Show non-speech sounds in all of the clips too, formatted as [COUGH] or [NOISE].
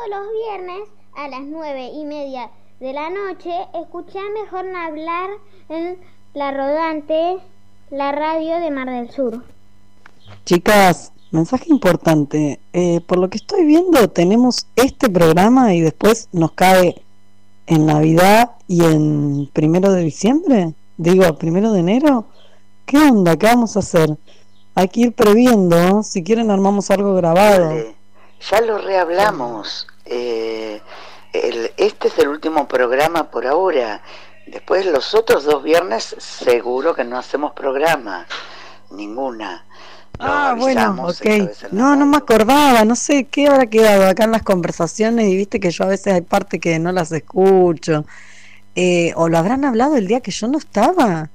todos los viernes a las nueve y media de la noche, escuchá mejor hablar en la rodante, la radio de Mar del Sur. Chicas, mensaje importante. Eh, por lo que estoy viendo, tenemos este programa y después nos cae en Navidad y en primero de diciembre. Digo, primero de enero. ¿Qué onda? ¿Qué vamos a hacer? Hay que ir previendo. Si quieren, armamos algo grabado. Ya lo rehablamos. Eh, este es el último programa por ahora. Después los otros dos viernes seguro que no hacemos programa. Ninguna. ah, bueno, ok. No, no me acordaba, no sé qué habrá quedado acá en las conversaciones y viste que yo a veces hay parte que no las escucho. Eh, o lo habrán hablado el día que yo no estaba.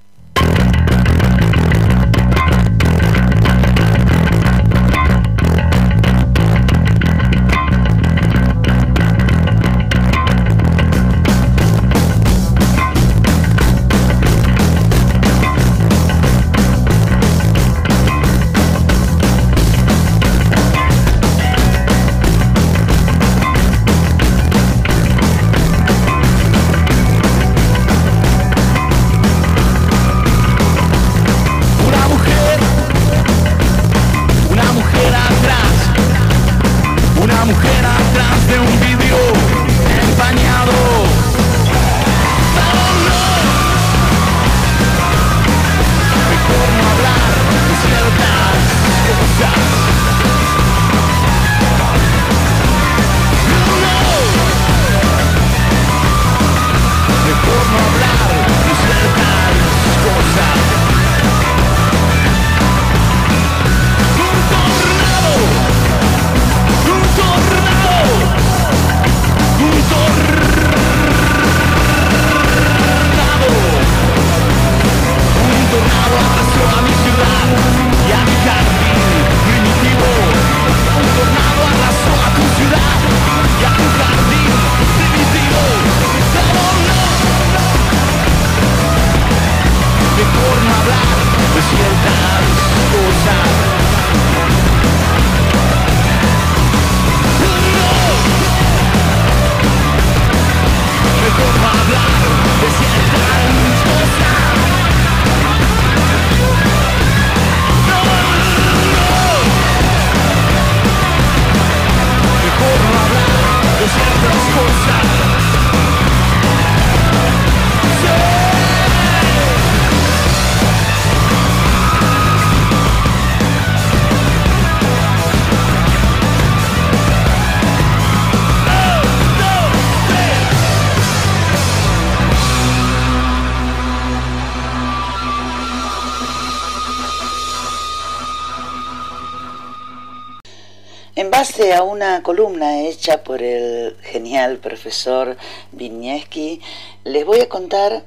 Columna hecha por el genial profesor Vinieski, les voy a contar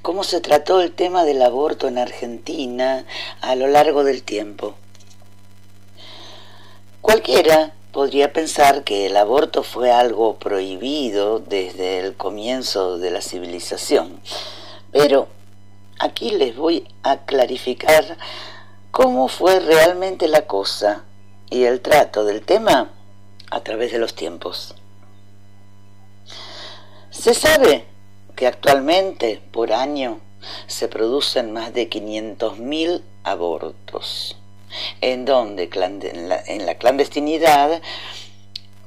cómo se trató el tema del aborto en Argentina a lo largo del tiempo. Cualquiera podría pensar que el aborto fue algo prohibido desde el comienzo de la civilización, pero aquí les voy a clarificar cómo fue realmente la cosa y el trato del tema a través de los tiempos. Se sabe que actualmente por año se producen más de 500.000 abortos, en donde en la clandestinidad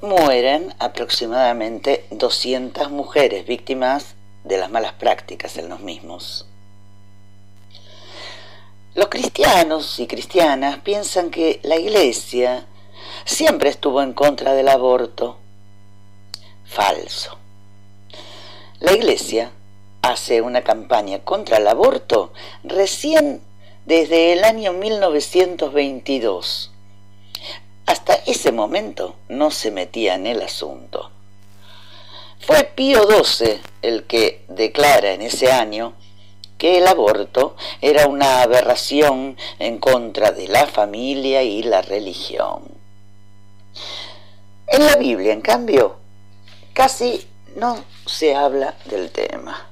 mueren aproximadamente 200 mujeres víctimas de las malas prácticas en los mismos. Los cristianos y cristianas piensan que la iglesia siempre estuvo en contra del aborto. Falso. La iglesia hace una campaña contra el aborto recién desde el año 1922. Hasta ese momento no se metía en el asunto. Fue Pío XII el que declara en ese año que el aborto era una aberración en contra de la familia y la religión. En la Biblia, en cambio, casi no se habla del tema.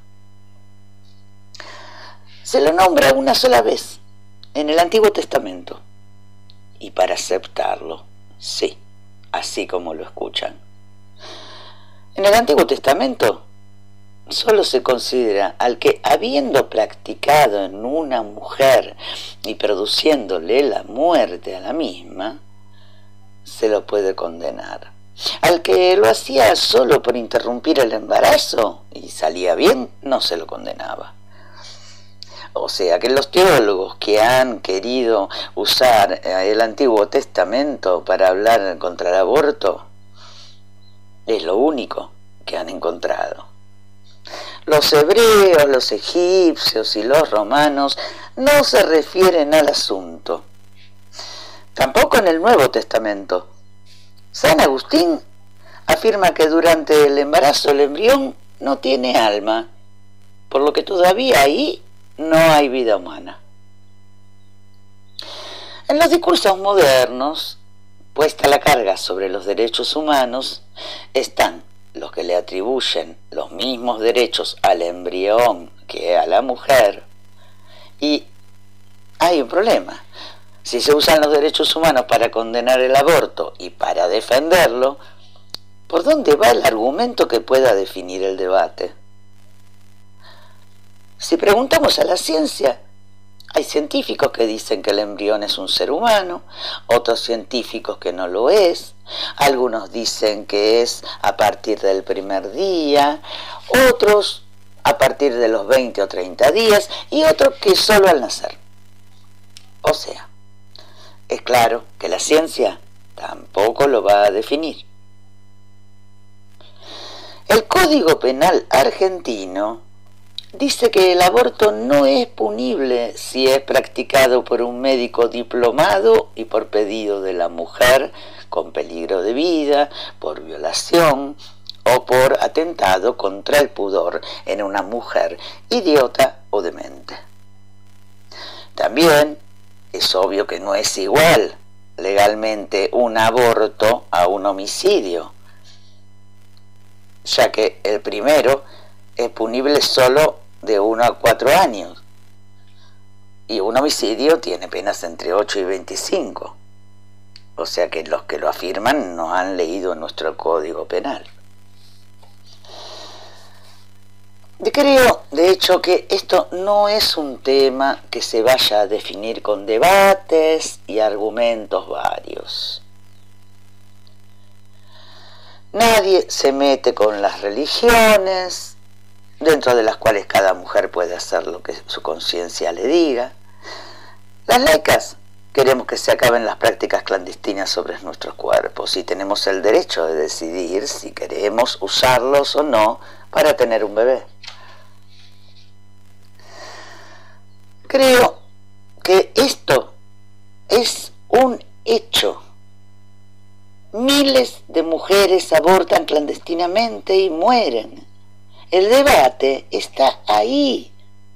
Se lo nombra una sola vez en el Antiguo Testamento. Y para aceptarlo, sí, así como lo escuchan. En el Antiguo Testamento solo se considera al que habiendo practicado en una mujer y produciéndole la muerte a la misma, se lo puede condenar. Al que lo hacía solo por interrumpir el embarazo y salía bien, no se lo condenaba. O sea que los teólogos que han querido usar el Antiguo Testamento para hablar contra el aborto, es lo único que han encontrado. Los hebreos, los egipcios y los romanos no se refieren al asunto. Tampoco en el Nuevo Testamento. San Agustín afirma que durante el embarazo el embrión no tiene alma, por lo que todavía ahí no hay vida humana. En los discursos modernos, puesta la carga sobre los derechos humanos, están los que le atribuyen los mismos derechos al embrión que a la mujer, y hay un problema. Si se usan los derechos humanos para condenar el aborto y para defenderlo, ¿por dónde va el argumento que pueda definir el debate? Si preguntamos a la ciencia, hay científicos que dicen que el embrión es un ser humano, otros científicos que no lo es, algunos dicen que es a partir del primer día, otros a partir de los 20 o 30 días y otros que solo al nacer. O sea, es claro que la ciencia tampoco lo va a definir. El Código Penal argentino dice que el aborto no es punible si es practicado por un médico diplomado y por pedido de la mujer con peligro de vida, por violación o por atentado contra el pudor en una mujer idiota o demente. También es obvio que no es igual legalmente un aborto a un homicidio, ya que el primero es punible solo de 1 a 4 años y un homicidio tiene penas entre 8 y 25. O sea que los que lo afirman no han leído nuestro código penal. Yo creo, de hecho, que esto no es un tema que se vaya a definir con debates y argumentos varios. Nadie se mete con las religiones, dentro de las cuales cada mujer puede hacer lo que su conciencia le diga. Las laicas Queremos que se acaben las prácticas clandestinas sobre nuestros cuerpos y tenemos el derecho de decidir si queremos usarlos o no para tener un bebé. Creo que esto es un hecho. Miles de mujeres abortan clandestinamente y mueren. El debate está ahí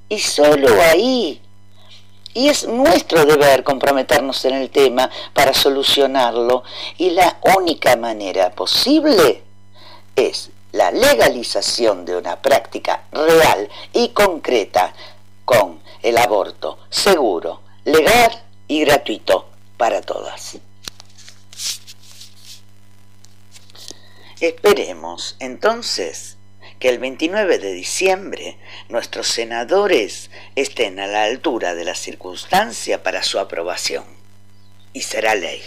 y solo ahí y es nuestro deber comprometernos en el tema para solucionarlo y la única manera posible es la legalización de una práctica real y concreta con el aborto seguro, legal y gratuito para todas. Esperemos entonces que el 29 de diciembre nuestros senadores estén a la altura de la circunstancia para su aprobación y será ley.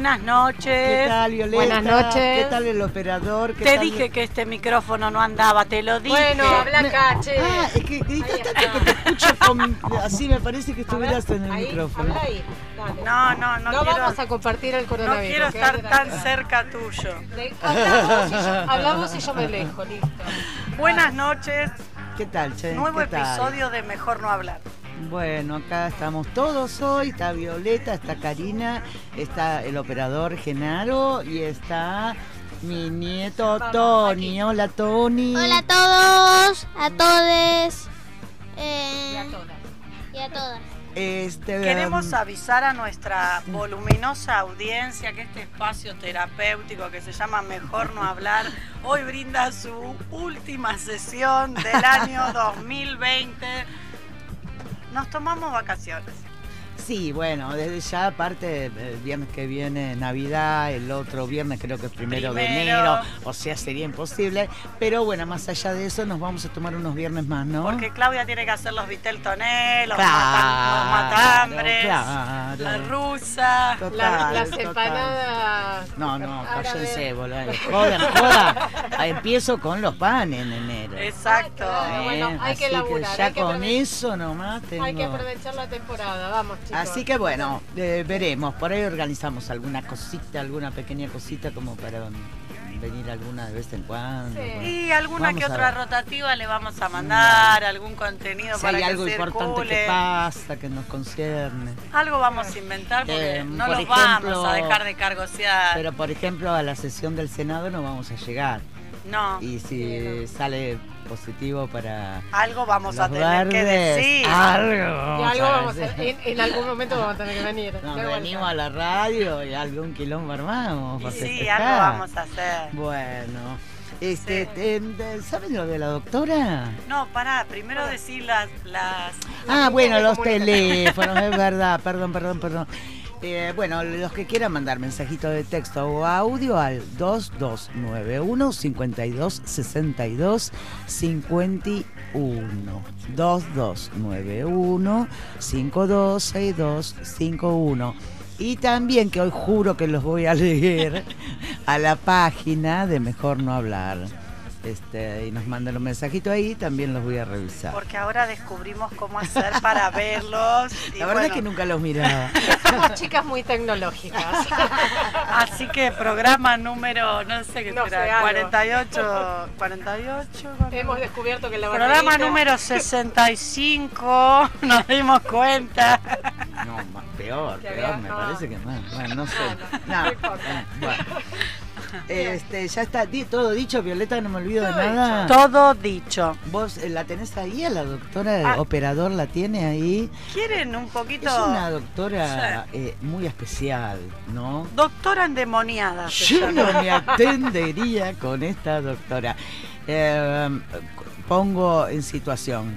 Buenas ¿Qué noches. tal Violeta? Buenas noches. ¿Qué tal el operador? ¿Qué Te tal- dije que este micrófono no andaba, te lo dije. Bueno, habla acá, che. Ah, es que gritas tanto que te escucho con... así me parece que estuvieras en el ahí, micrófono. habla ahí, dale. No, no, no, No quiero, vamos a compartir el no coronavirus. quiero quédate estar tan cerca tuyo. De- hablamos, y yo, hablamos y yo me alejo, listo. Buenas noches, ¿Qué tal, Che? nuevo ¿Qué tal? episodio de Mejor No Hablar. Bueno, acá estamos todos hoy. Está Violeta, está Karina, está el operador Genaro y está mi nieto Tony. Hola, Tony. Hola a todos, a todes Y eh, a todas. y a todas. Este, Queremos um, avisar a nuestra voluminosa audiencia que este espacio terapéutico que se llama Mejor No Hablar hoy brinda su última sesión del año [LAUGHS] 2020. Nos tomamos vacaciones. Sí, bueno, desde ya aparte el viernes que viene Navidad, el otro viernes creo que es primero, de enero, o sea, sería imposible. Pero bueno, más allá de eso nos vamos a tomar unos viernes más, ¿no? Porque Claudia tiene que hacer los vitel toné, los, Claro, los matambres, claro. la rusa. Total, La- las total. empanadas. No, no, cállense, boludo. Jodan, joda. Empiezo con los panes en enero. Exacto. Ah, bueno, hay que así laburar, ya hay que con eso nomás tengo... Hay que aprovechar la temporada, vamos chicos. Así que bueno, eh, veremos. Por ahí organizamos alguna cosita, alguna pequeña cosita como para venir alguna de vez en cuando. Sí. bueno. Y alguna Vamos que otra rotativa le vamos a mandar, algún contenido Si para hay que algo importante que pasa, que nos concierne. Algo vamos a inventar porque Eh, no por los vamos a dejar de cargosear. Pero por ejemplo a la sesión del Senado no vamos a llegar. no, Y si sale positivo para algo vamos los a tener que decir. algo Y vamos algo a vamos a, decir. en, en algún momento vamos a tener que venir. Nos venimos a la radio y algún quilombo armamos. Y para sí, festejar. algo vamos a hacer. Bueno, este, Sí. ¿saben lo de la doctora? No, pará, primero decir las, las Ah, bueno, los teléfonos, es verdad, perdón, perdón, perdón. Eh, bueno, los que quieran mandar mensajitos de texto o audio al 2291 52 62 51 2291 52 62 51 y también que hoy juro que los voy a [LAUGHS] leer a la página de Mejor No Hablar. Este, y nos mandan un mensajito ahí, también los voy a revisar. porque ahora descubrimos cómo hacer para [LAUGHS] verlos. y La verdad bueno, es que nunca los miraba. [LAUGHS] Somos chicas muy tecnológicas. [LAUGHS] Así que programa número, no sé qué No será, sé, algo. 48, 48. Hemos descubierto que la Programa banderita- número 65, nos dimos cuenta. No, más peor, peor, me no. parece que más. Bueno, no sé. no, No, bueno. Este, ya está di- todo dicho, Violeta, no me olvido de nada. Todo dicho. ¿Vos eh, la tenés ahí a la doctora, el Ah. operador la tiene ahí? ¿Quieren un poquito? Es una doctora eh, muy especial, ¿no? Doctora endemoniada. Yo no me atendería con esta doctora. Eh, pongo en situación.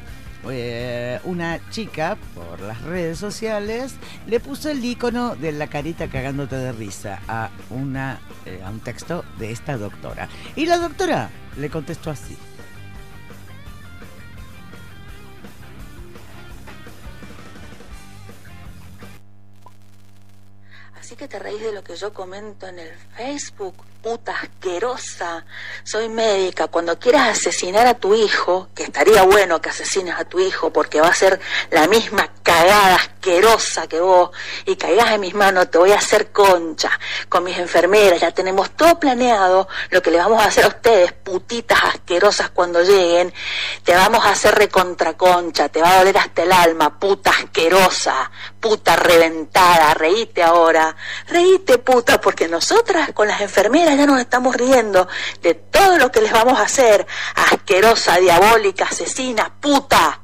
Eh, una chica por las redes sociales le puso el icono de la carita cagándote de risa a una eh, a un texto de esta doctora. Y la doctora le contestó así Que te reís de lo que yo comento en el Facebook, puta asquerosa. Soy médica. Cuando quieras asesinar a tu hijo, que estaría bueno que asesines a tu hijo porque va a ser la misma cagada asquerosa que vos, y caigas en mis manos, te voy a hacer concha. Con mis enfermeras ya tenemos todo planeado lo que le vamos a hacer a ustedes, putitas asquerosas cuando lleguen. Te vamos a hacer recontra concha, te va a doler hasta el alma, puta asquerosa, puta reventada, reíte ahora. Reíte, puta, porque nosotras con las enfermeras ya nos estamos riendo de todo lo que les vamos a hacer. Asquerosa, diabólica, asesina, puta.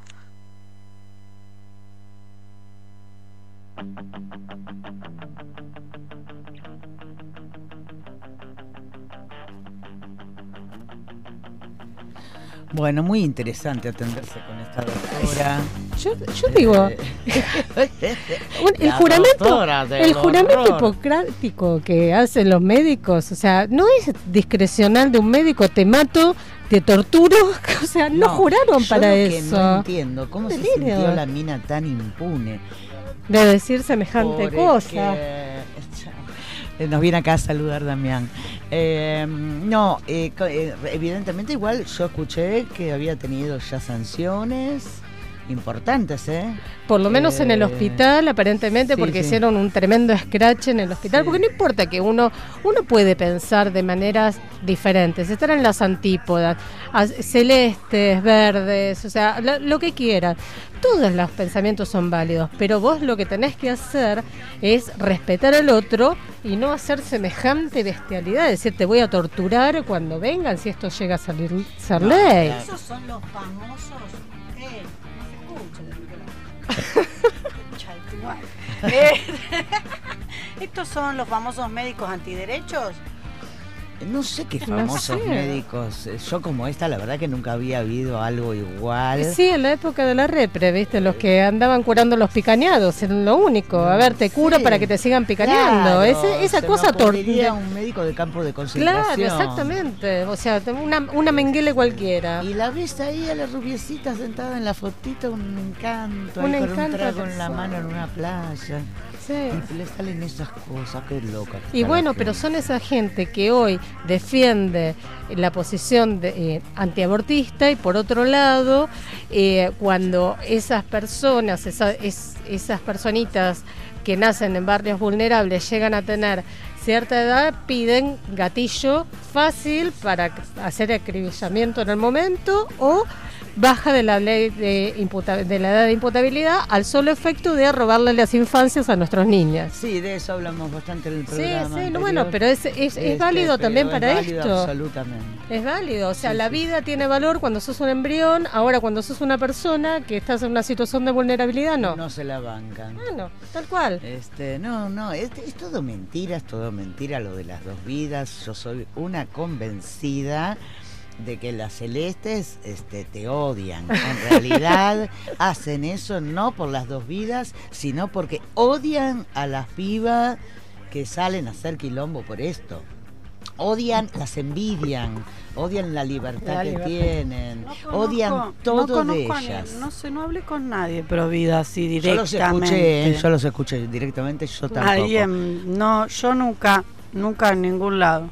Bueno, muy interesante atenderse con esta doctora. Yo, yo digo, [LAUGHS] el juramento, el juramento hipocrático que hacen los médicos, o sea, no es discrecional de un médico, te mato, te torturo, [LAUGHS] o sea, no, juraron yo para lo que eso. No entiendo cómo se sintió la mina tan impune. de decir semejante cosa. [LAUGHS] Nos viene acá a saludar Damián. Eh, no, eh, eh, evidentemente igual yo escuché que había tenido ya sanciones importantes, ¿eh? Por lo menos en el Eh, hospital, aparentemente, sí, porque sí. hicieron un tremendo scratch en el hospital, Sí. porque no importa que uno, uno puede pensar de maneras diferentes, estar en las antípodas, as- celestes, verdes, o sea, lo, lo que quieran. Todos los pensamientos son válidos, pero vos lo que tenés que hacer es respetar al otro y no hacer semejante bestialidad, decir te voy a torturar cuando vengan si esto llega a salir ser No, ley. Esos son los famosos. [LAUGHS] [LAUGHS] Estos son los famosos médicos antiderechos. No sé qué No famosos sé. médicos. Eh, Yo como esta, la verdad que nunca había habido algo igual. Sí, en la época de la repre, ¿viste? Los que andaban curando los picañados, era lo único. A ver, te curo Sí. para que te sigan picaneando. Claro, Ese- esa se cosa tortura. un médico de campo de concentración. Claro, exactamente. O sea, una, una menguele cualquiera. Y la ves ahí a la rubiecita sentada en la fotito, un encanto, Un ahí con un encanto trago en la mano en una playa. Sí. Y le salen esas cosas, qué loca. Y bueno, pero son esa gente que hoy defiende la posición de, eh, antiabortista y por otro lado, eh, cuando esas personas, esa- es- esas personitas que nacen en barrios vulnerables llegan a tener cierta edad, piden gatillo fácil para hacer acribillamiento en el momento o baja de la ley de, imputa- de la edad de imputabilidad al solo efecto de robarle las infancias a nuestros niños. Sí, de eso hablamos bastante en el Sí, programa. sí, no, anterior. bueno, pero es, es, es Este, válido también es para válido esto. Absolutamente. Es válido, o sea, Sí, la sí. vida tiene valor cuando sos un embrión, ahora cuando sos una persona que estás en una situación de vulnerabilidad, no. No se la bancan. Bueno, tal cual. Este, no, no, es, es todo mentira, es todo mentira lo de las dos vidas. Yo soy una convencida de que las celestes este, te odian. En realidad [LAUGHS] hacen eso no por las dos vidas, sino porque odian a las pibas que salen a hacer quilombo por esto. Odian, las envidian, odian la libertad La que libertad. tienen, No odian todo no de ni- ellas. no sé, no hablé con nadie pro vida así Yo los directamente. escuché, yo los escuché directamente, yo tampoco. En- no, yo nunca, nunca en ningún lado.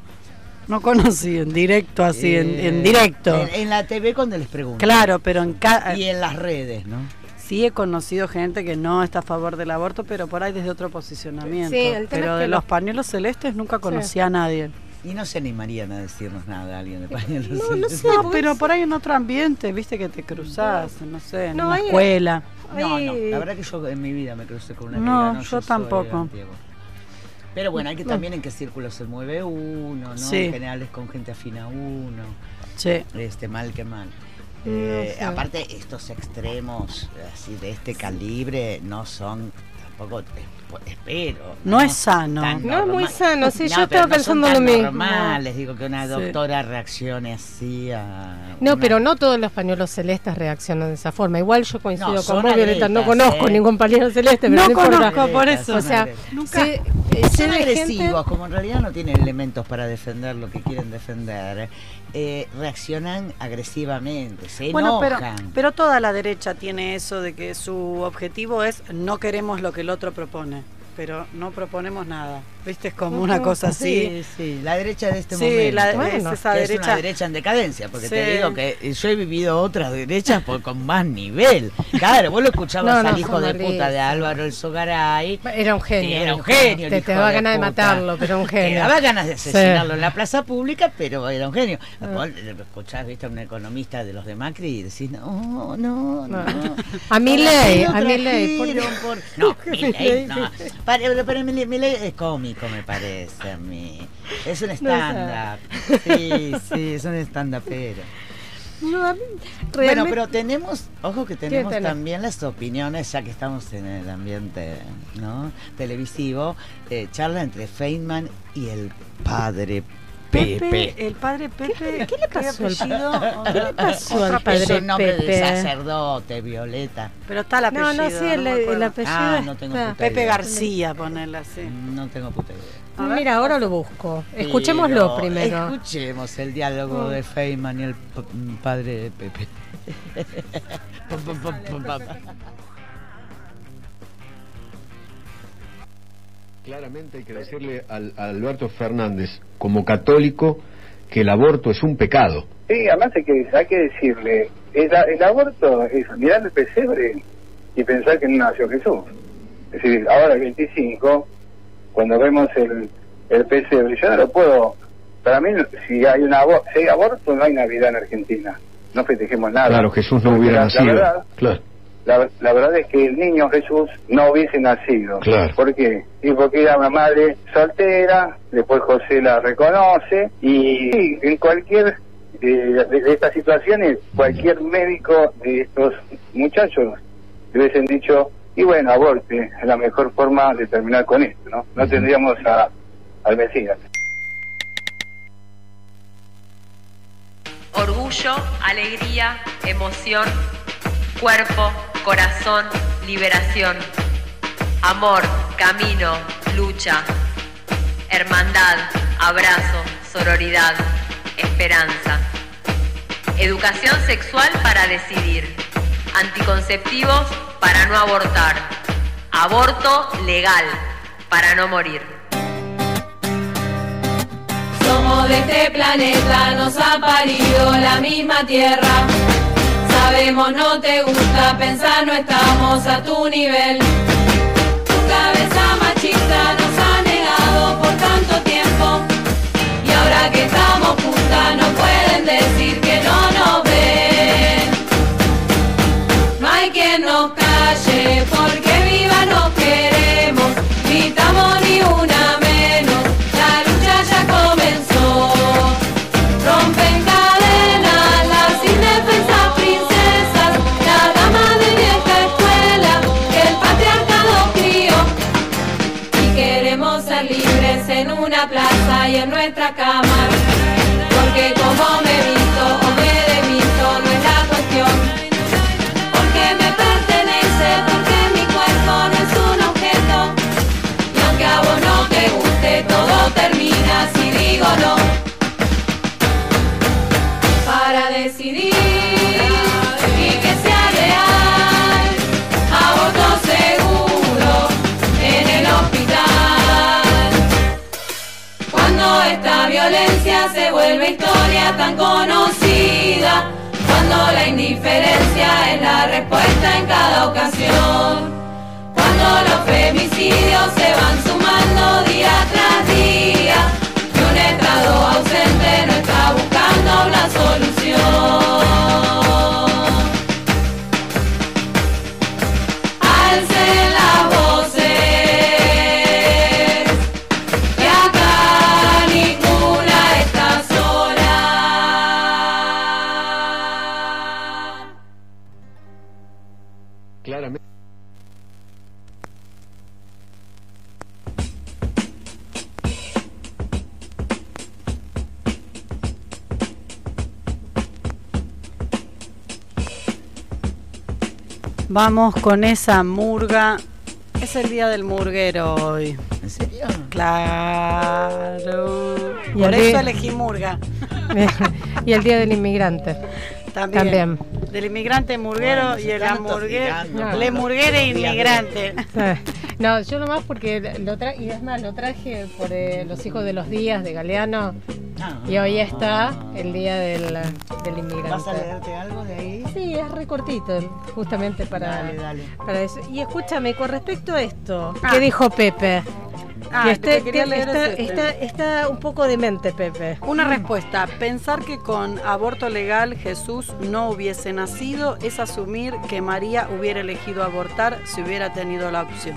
No conocí en directo así, en, Eh, en directo. En, en la TV cuando les pregunto. claro, pero en cada Y en las redes, ¿no? sí he conocido gente que no está a favor del aborto, pero por ahí desde otro posicionamiento. Sí, el tema pero es que de los- los pañuelos celestes nunca conocí a nadie. Y no se animarían a decirnos nada alguien de pañuelos. No, no sé, No, pues- pero por ahí en otro ambiente, viste que te cruzás, no sé, en No, una escuela. No, no, la verdad que yo en mi vida me crucé con una No, amiga, yo soy tampoco. Pero bueno, hay que también en qué círculo se mueve uno, ¿no? Sí. En general es con gente afina a uno, Sí. este mal que mal. No Eh, sé. Aparte, estos extremos así de este calibre no son tampoco, espero. No es sano. tan No es muy normal- sano, sí, yo pero estaba no pensando lo mismo. normales, digo que una Sí. doctora reaccione así a. No, una- pero no todos los pañuelos celestes reaccionan de esa forma. Igual yo coincido No, con vos, Violeta, no conozco ¿eh? ningún pañuelo celeste, pero No no, conozco, por eso. O sea, Nunca- gente- agresivos, como en realidad no tienen elementos para defender lo que quieren defender, eh, reaccionan agresivamente, se Bueno, pero, enojan. pero toda la derecha tiene eso de que su objetivo es no queremos lo que el otro propone. pero no proponemos nada. ¿Viste? Es como una cosa así. Sí, sí, la derecha de este Sí, momento. la- Bueno, es esa que es derecha. una derecha en decadencia, porque te Sí. digo que yo he vivido otras derechas por- con más nivel. Claro, vos lo escuchabas [LAUGHS] No, no, al hijo de puta de. Álvaro El Sogaray. Era un genio. Sí, era un genio. el Te, te daba ganas de matarlo, pero un Te genio. daba ganas de Sí. asesinarlo en la plaza pública, pero era un genio. Ah. Vos escuchás, viste, a un economista de los de Macri y decís, no, no, no. A mi ¿Para ley, [LAUGHS] no a mi ley. por- No, Milei, no. Para- Pero, Milei- Milei es cómico, me parece a mí. Es un stand-up. Sí, sí, es un stand-up, pero. No, Bueno, pero tenemos, ojo que tenemos también las opiniones, ya que estamos en el ambiente ¿no? televisivo, eh, charla entre Feynman y el padre Pepe. Pepe, el padre Pepe. ¿Qué le pasó al- apellido? ¿Qué le pasó al Es padre un nombre de sacerdote, Violeta. Pero está el No, apellido. no, sí, el, me el acuerdo. apellido Ah, no tengo está. puta Pepe idea. García, ponerla así. No tengo puta idea. A ver. Mira, ahora lo busco. Escuchémoslo Pero primero. Escuchemos el diálogo Mm. de Feynman y el padre Pepe. [LAUGHS] Claramente hay que decirle al, a Alberto Fernández, como católico, que el aborto es un pecado. Sí, además hay que, hay que decirle, el, el aborto es mirar el pesebre y pensar que no nació Jesús. Es decir, ahora el 25, cuando vemos el, el pesebre, yo no lo puedo, para mí si hay, una, si hay aborto no hay Navidad en Argentina, no festejemos nada. Claro, Jesús no hubiera nacido. Verdad, Claro. La, la verdad es que el niño Jesús no hubiese nacido. Claro. ¿Por qué? Y porque era una madre soltera, después José la reconoce y sí, en cualquier eh, de, de estas situaciones, cualquier médico de estos muchachos le hubiesen dicho, y bueno, aborte, es la mejor forma de terminar con esto, ¿no? No tendríamos a, al Mesías. Orgullo, alegría, emoción, cuerpo, corazón, liberación, amor, camino, lucha, hermandad, abrazo, sororidad, esperanza. Educación sexual para decidir. Anticonceptivos para no abortar. Aborto legal para no morir. Somos de este planeta, nos ha parido la misma tierra. Sabemos no te gusta pensar, no estamos a tu nivel. Tu cabeza machista nos ha negado por tanto tiempo. Y ahora que estamos juntas no pueden decir en nuestra cama. Porque como me visto o me demisto no es la cuestión. Porque me pertenece, porque mi cuerpo no es un objeto. Y aunque a vos no te guste, todo termina si digo no. Se vuelve historia tan conocida, cuando la indiferencia es la respuesta en cada ocasión, cuando los femicidios se van sumando día tras día y un Estado ausente no está buscando una solución. Vamos con esa murga. Es el día del murguero hoy. ¿En serio? Claro. Y Por eso día- elegí murga. [LAUGHS] y el Día del Inmigrante. También. También. Del inmigrante murguero Bueno, y el atosigando. Le murguere inmigrante. No, yo nomás porque lo traje, y es más, lo traje por eh, los hijos de los días de Galeano. Y hoy está el día del, del inmigrante. ¿Vas a leerte algo de ahí? Sí, es recortito, justamente para, Dale, dale. para eso. Y escúchame, con respecto a esto, Ah. ¿qué dijo Pepe? Ah, que quería leer está, ese, está, está un poco demente, Pepe. Una respuesta. Pensar que con aborto legal Jesús no hubiese nacido es asumir que María hubiera elegido abortar si hubiera tenido la opción.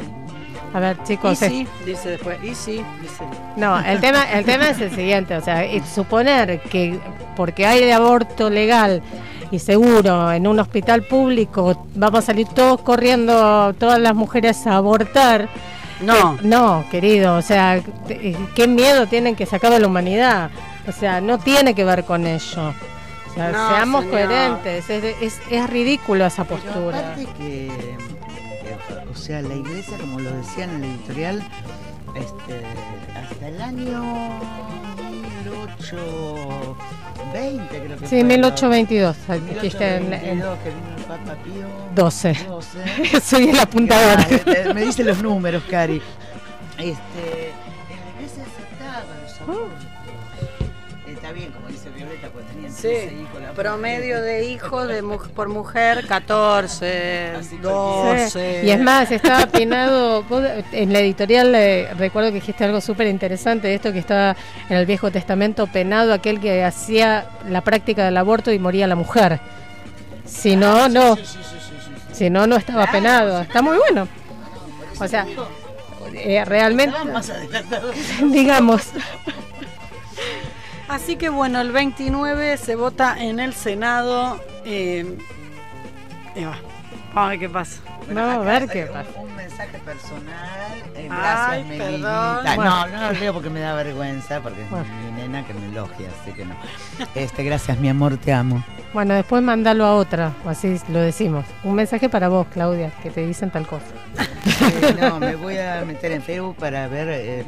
A ver, Y chicos, es- sí, dice después. Y sí, dice. No, el tema, el tema es el siguiente, o sea, suponer que porque hay de aborto legal y seguro en un hospital público vamos a salir todos corriendo, todas las mujeres a abortar. No. Eh, no, querido, o sea, te- qué miedo tienen que sacar de la humanidad. O sea, no tiene que ver con ello. O sea, No, seamos señor. coherentes, es, es, es ridículo esa Pero postura. aparte que, que, o sea, la iglesia, como lo decía en el editorial, este, hasta el año 1820 creo que Sí, fue, 1822, ¿no? aquí está en- en- 1822, que el Papa Pío 12. 12. Soy el apuntador. Me dice los números, Cari. Este, en la iglesia aceptaba los Sí, promedio de hijos de mu- por mujer 14, 12. Sí, Y es más, estaba penado, en la editorial eh, recuerdo que dijiste algo súper interesante, de esto que estaba en el Viejo Testamento penado aquel que hacía la práctica del aborto y moría la mujer. Si no, no. Si no, no estaba penado. Está muy bueno. O sea, eh, realmente, [LAUGHS] digamos, [LAUGHS] Así que bueno, el 29 se vota en el Senado. eh, y va. Vamos a ver qué pasa. Bueno, Vamos a ver qué pasa. Un mensaje personal. eh, Ay, gracias, perdón. No, Bueno. no lo leo porque me da vergüenza, porque Bueno. es mi nena que me elogia, así que no. Este, gracias, mi amor, te amo. bueno, después mandalo a otra, así lo decimos. Un mensaje para vos, Claudia, que te dicen tal cosa. [LAUGHS] Eh, no, me voy a meter en Facebook para ver. eh,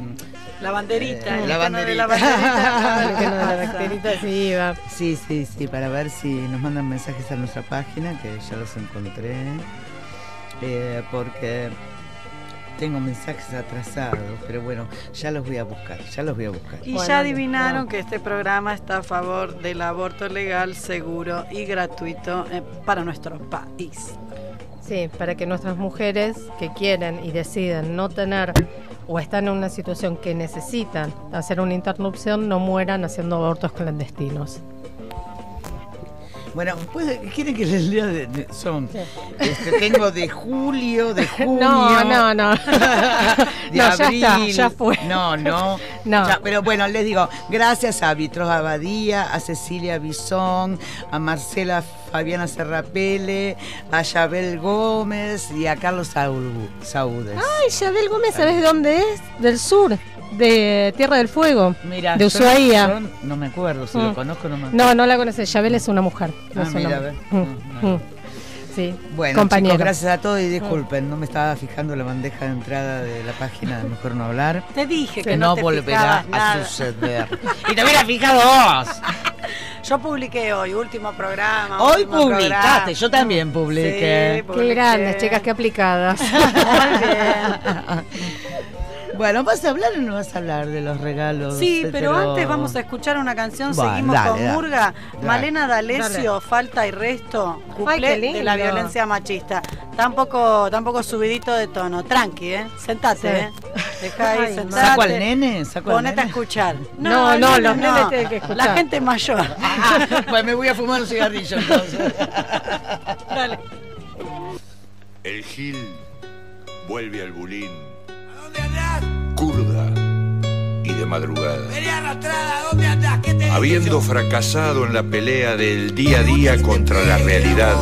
La banderita, Eh, el la [LAUGHS] icono de la banderita. banderita. El de la bacterita, sí, va. Sí, sí, sí, para ver si nos mandan mensajes a nuestra página, que ya los encontré. Eh, porque tengo mensajes atrasados, pero bueno, ya los voy a buscar, ya los voy a buscar. Y Bueno, ya adivinaron no. que este programa está a favor del aborto legal, seguro y gratuito eh, para nuestro país. Sí, para que nuestras mujeres que quieren y deciden no tener o están en una situación que necesitan hacer una interrupción no mueran haciendo abortos clandestinos. Bueno, pues, ¿quieren que les lea? De, de- son, este, tengo de julio, de [LAUGHS] junio. No, no, no. [LAUGHS] de No, ya está, ya fue. No, no. [LAUGHS] No. Ya, pero bueno, les digo, gracias a Vitros Abadía, a Cecilia Bisón, a Marcela Fabiana Serrapele, a Yabel Gómez y a Carlos Saúl- Saúdes. Ay, Yabel Gómez, ¿sabes de dónde es? Del sur, de Tierra del Fuego, Mira, de Ushuaia. yo no me acuerdo, si Mm. lo conozco no me acuerdo. No, no la conoces. Yabel es una mujer. no Ah, mira, ve. Mm, No, mm. Sí, Bueno, compañero. chicos, gracias a todos y disculpen, no me estaba fijando la bandeja de entrada de la página de Mejor No Hablar. Te dije que Que no, no te volverá a nada. suceder. [LAUGHS] y te hubieras fijado vos. Yo publiqué hoy, último programa. Hoy último publicaste, programa. yo también publiqué. Sí, Qué grandes, chicas, qué aplicadas. [LAUGHS] Muy bien. [LAUGHS] Bueno, ¿vas a hablar o no vas a hablar de los regalos? Sí, pero hetero- antes vamos a escuchar una canción. Bueno, Seguimos dale, con dale. Murga. Dale. Malena D'Alessio, Falta y Resto, cuplé de la violencia machista. Tampoco, tampoco subidito de tono. Tranqui, ¿eh? Sentate, Sí. ¿eh? Dejá ahí, Ay, sentate. ¿Saco al nene? ¿Saco al Ponete a escuchar. No, no, el los nene nenes tienen que escuchar. La gente mayor. Ah, [LAUGHS] pues me voy a fumar un cigarrillo entonces. Dale. El Gil vuelve al bulín. Curda y de madrugada. Habiendo fracasado en la pelea del día a día contra la realidad,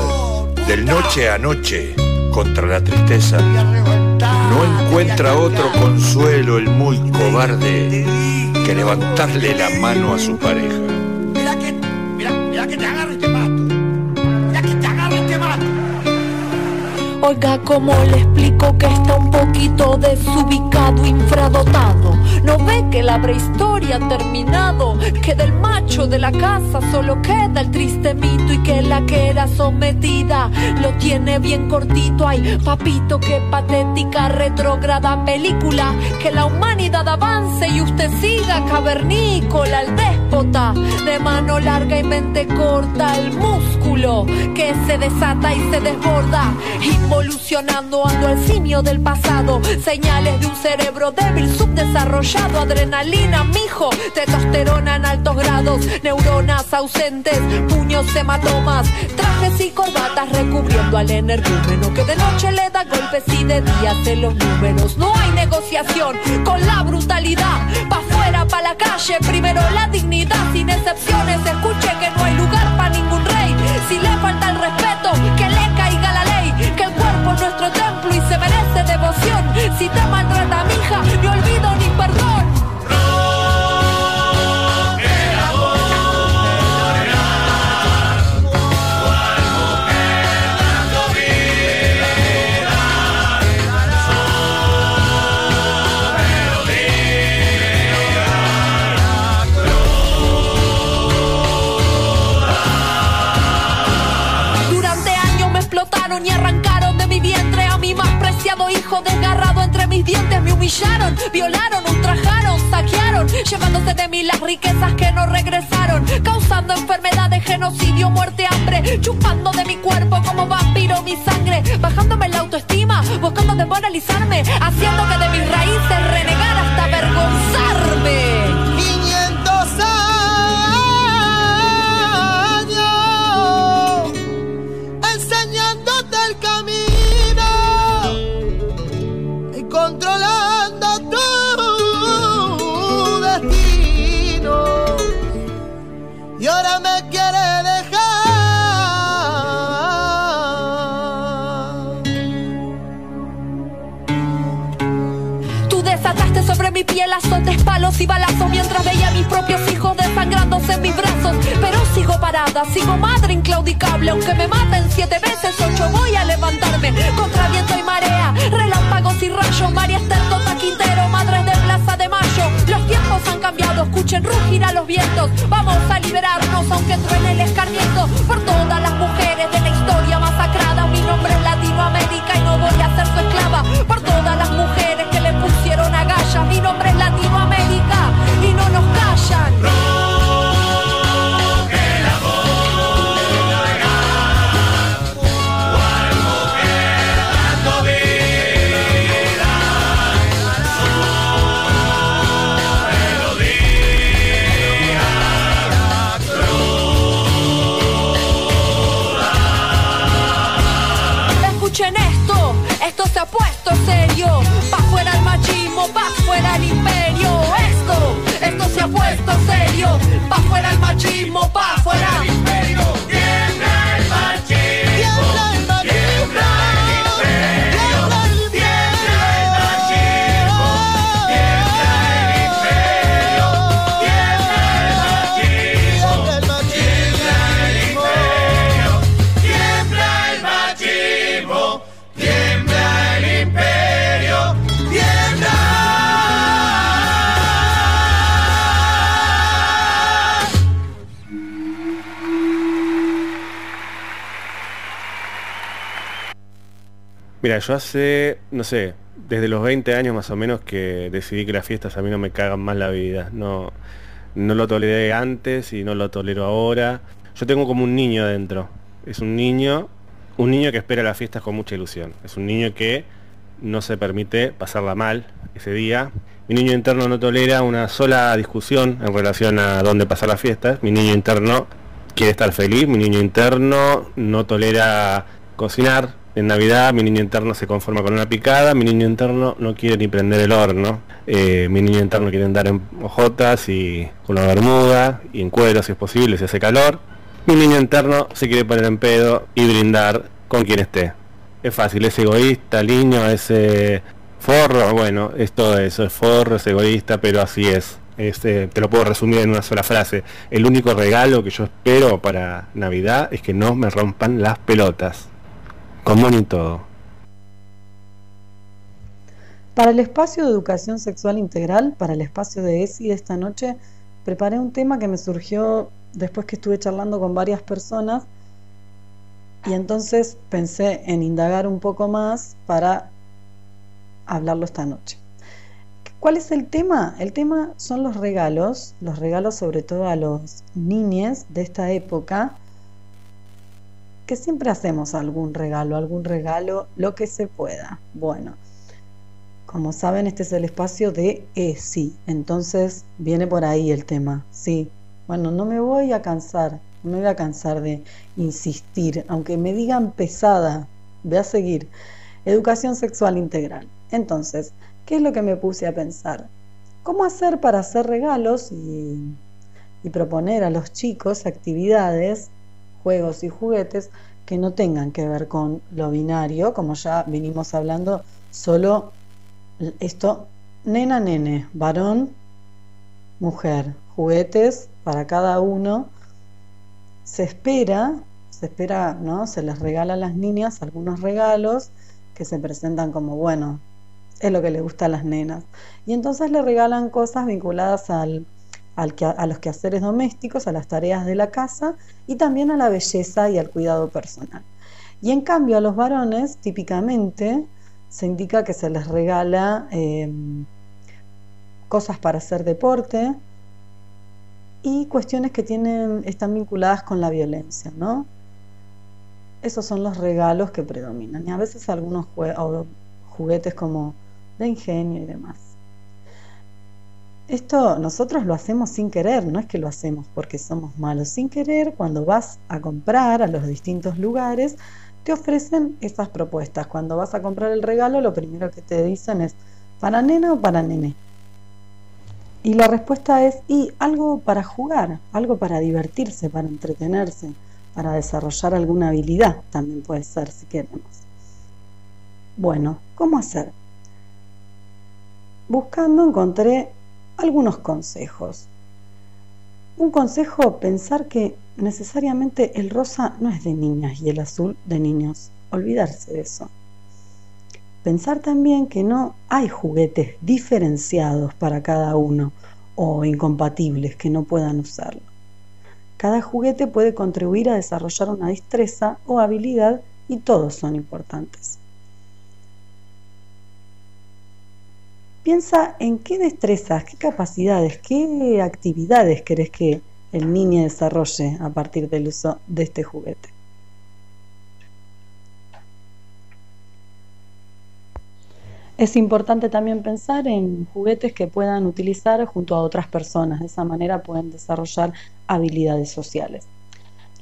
del noche a noche contra la tristeza, no encuentra otro consuelo el muy cobarde que levantarle la mano a su pareja. Mira que, mira, mira que te agarro Oiga, ¿cómo le explico que está un poquito desubicado, infradotado? ¿No ve que la prehistoria ha terminado? Que del macho de la casa solo queda el triste mito y que la que era sometida lo tiene bien cortito. Ay, papito, qué patética, retrógrada película. Que la humanidad avance y usted siga cavernícola, el déspota de mano larga y mente corta, el músculo que se desata y se desborda. Involucionando ando al simio del pasado, señales de un cerebro débil, subdesarrollado, adrenalina, mijo, testosterona en altos grados, neuronas ausentes, puños hematomas, trajes y corbatas recubriendo al energúmeno que de noche le da golpes y de día hace los números. No hay negociación con la brutalidad, pa' fuera, pa' la calle, primero la dignidad, sin excepciones, escuche que no hay lugar para ningún rey, si le falta el respeto, que le y se merece devoción, si te maltrata mi hija, ni olvido ni perdón. Durante años me explotaron y arrancaron hijo desgarrado entre mis dientes. Me humillaron, violaron, ultrajaron, saquearon, llevándose de mí las riquezas que no regresaron, causando enfermedades, genocidio, muerte, hambre, chupando de mi cuerpo como vampiro mi sangre, bajándome la autoestima, buscando desmoralizarme, haciendo que de mis raíces renegar hasta avergonzarme. Azotes, palos y balazos mientras veía a mis propios hijos desangrándose en mis brazos. Pero sigo parada, sigo madre inclaudicable. Aunque me maten siete veces, ocho voy a levantarme. Contra viento y marea, relámpagos y rayos. María Esther Tota Quintero, madres de Plaza de Mayo. Los tiempos han cambiado, escuchen rugir a los vientos. Vamos a liberarnos, aunque truene el escarmiento. Por todas las mujeres de la historia masacrada. Mi nombre es Latinoamérica y no voy a ser su esclava. Por todas las mujeres que le pusieron agallas. Mi nombre serio. Pa' fuera el machismo, pa' fuera el imperio. Esto, esto se ha puesto serio. Pa' fuera el machismo, pa' fuera el imperio. Mira, yo hace, no sé, desde los 20 años más o menos que decidí que las fiestas a mí no me cagan más la vida. No, no lo toleré antes y no lo tolero ahora. Yo tengo como un niño adentro. Es un niño, un niño que espera las fiestas con mucha ilusión. Es un niño que no se permite pasarla mal ese día. Mi niño interno no tolera una sola discusión en relación a dónde pasar las fiestas. Mi niño interno quiere estar feliz. Mi niño interno no tolera cocinar. En Navidad mi niño interno se conforma con una picada. Mi niño interno no quiere ni prender el horno. Eh, mi niño interno quiere andar en hojotas y con una bermuda y en cuero si es posible, si hace calor. Mi niño interno se quiere poner en pedo y brindar con quien esté. Es fácil, es egoísta, niño, es eh, forro, bueno, es todo eso, es forro, es egoísta, pero así es. Es, eh, te lo puedo resumir en una sola frase. El único regalo que yo espero para Navidad es que no me rompan las pelotas. Con mono y todo. Para el espacio de educación sexual integral, para el espacio de ESI de esta noche, preparé un tema que me surgió después que estuve charlando con varias personas y entonces pensé en indagar un poco más para hablarlo esta noche. ¿Cuál es el tema? El tema son los regalos, los regalos sobre todo a los niños de esta época, siempre hacemos algún regalo, algún regalo, lo que se pueda. Bueno, como saben, este es el espacio de ESI, entonces viene por ahí el tema, sí. Bueno, no me voy a cansar, no me voy a cansar de insistir, aunque me digan pesada, voy a seguir. Educación sexual integral. Entonces, ¿qué es lo que me puse a pensar? ¿Cómo hacer para hacer regalos y, y proponer a los chicos actividades, juegos y juguetes que no tengan que ver con lo binario, como ya vinimos hablando, solo esto, nena, nene, varón, mujer, juguetes para cada uno. Se espera, se espera, ¿no? Se les regala a las niñas algunos regalos que se presentan como, bueno, es lo que le gusta a las nenas. Y entonces le regalan cosas vinculadas al, al que, a los quehaceres domésticos, a las tareas de la casa y también a la belleza y al cuidado personal. Y en cambio a los varones, típicamente, se indica que se les regala eh, cosas para hacer deporte y cuestiones que tienen, están vinculadas con la violencia, ¿no? Esos son los regalos que predominan. Y a veces algunos juguetes como de ingenio y demás. Esto nosotros lo hacemos sin querer, no es que lo hacemos porque somos malos. Sin querer, cuando vas a comprar a los distintos lugares, te ofrecen esas propuestas. Cuando vas a comprar el regalo, lo primero que te dicen es, ¿para nena o para nene? Y la respuesta es, y algo para jugar, algo para divertirse, para entretenerse, para desarrollar alguna habilidad, también puede ser si queremos. Bueno, ¿cómo hacer? Buscando encontré algunos consejos. Un consejo, pensar que necesariamente el rosa no es de niñas y el azul de niños. Olvidarse de eso. Pensar también que no hay juguetes diferenciados para cada uno o incompatibles que no puedan usarlo. Cada juguete puede contribuir a desarrollar una destreza o habilidad y todos son importantes. Piensa en qué destrezas, qué capacidades, qué actividades querés que el niño desarrolle a partir del uso de este juguete. Es importante también pensar en juguetes que puedan utilizar junto a otras personas, de esa manera pueden desarrollar habilidades sociales.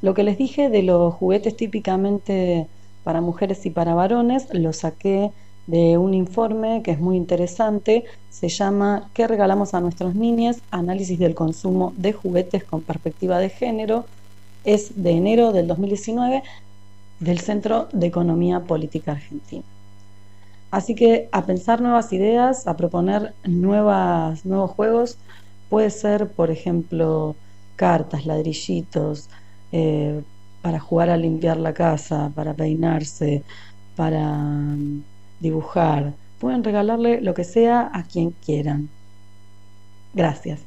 Lo que les dije de los juguetes típicamente para mujeres y para varones, lo saqué de un informe que es muy interesante, se llama ¿Qué regalamos a nuestros niños? Análisis del consumo de juguetes con perspectiva de género. Es de enero del 2019 del Centro de Economía Política Argentina. Así que a pensar nuevas ideas, a proponer nuevas, nuevos juegos, puede ser, por ejemplo, cartas, ladrillitos, eh, para jugar a limpiar la casa, para peinarse, para dibujar, pueden regalarle lo que sea a quien quieran. Gracias.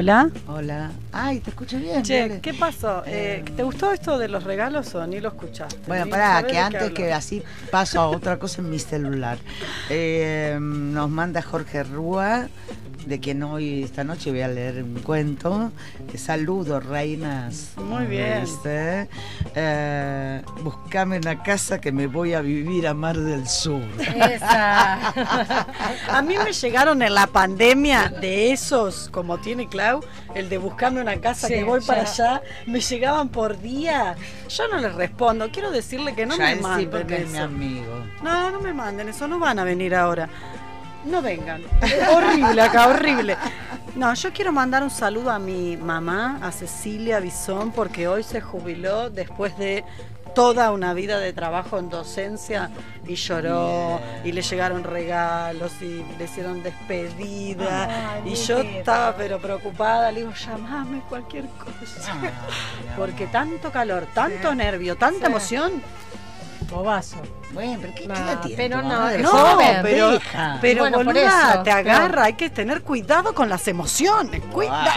Hola. Hola. Ay, te escucho bien. Che. ¿qué pasó? Eh, ¿Te gustó esto de los regalos o ni lo escuchaste? Bueno, pará, que antes que así paso a otra cosa en mi celular. [LAUGHS] Eh, nos manda Jorge Rúa, de quien hoy, esta noche voy a leer un cuento. Saludos, reinas. Muy bien. ¿Viste? Eh, buscame una casa que me voy a vivir a Mar del Sur. [LAUGHS] A mí me llegaron en la pandemia de esos, como tiene Clau, el de buscando una casa Sí, que voy para allá, me llegaban por día. Yo no les respondo, quiero decirle que no Ya me sí, manden porque es eso. mi amigo. No, no me manden eso, no van a venir ahora. No vengan. [LAUGHS] horrible acá, horrible. No, yo quiero mandar un saludo a mi mamá, a Cecilia Bisón, porque hoy se jubiló después de toda una vida de trabajo en docencia y lloró y le llegaron regalos y le hicieron despedida Ay, y yo estaba pero preocupada, le digo, llamame cualquier cosa. Porque tanto calor, tanto nervio, tanta Sí. emoción. Bobazo. Bueno, pero ¿qué, No, qué edad tiene pero no, mamá? de No, joven. pero, Deja. pero Bueno, boluda, eso, te agarra, pero- hay que tener cuidado con las emociones, cuidado.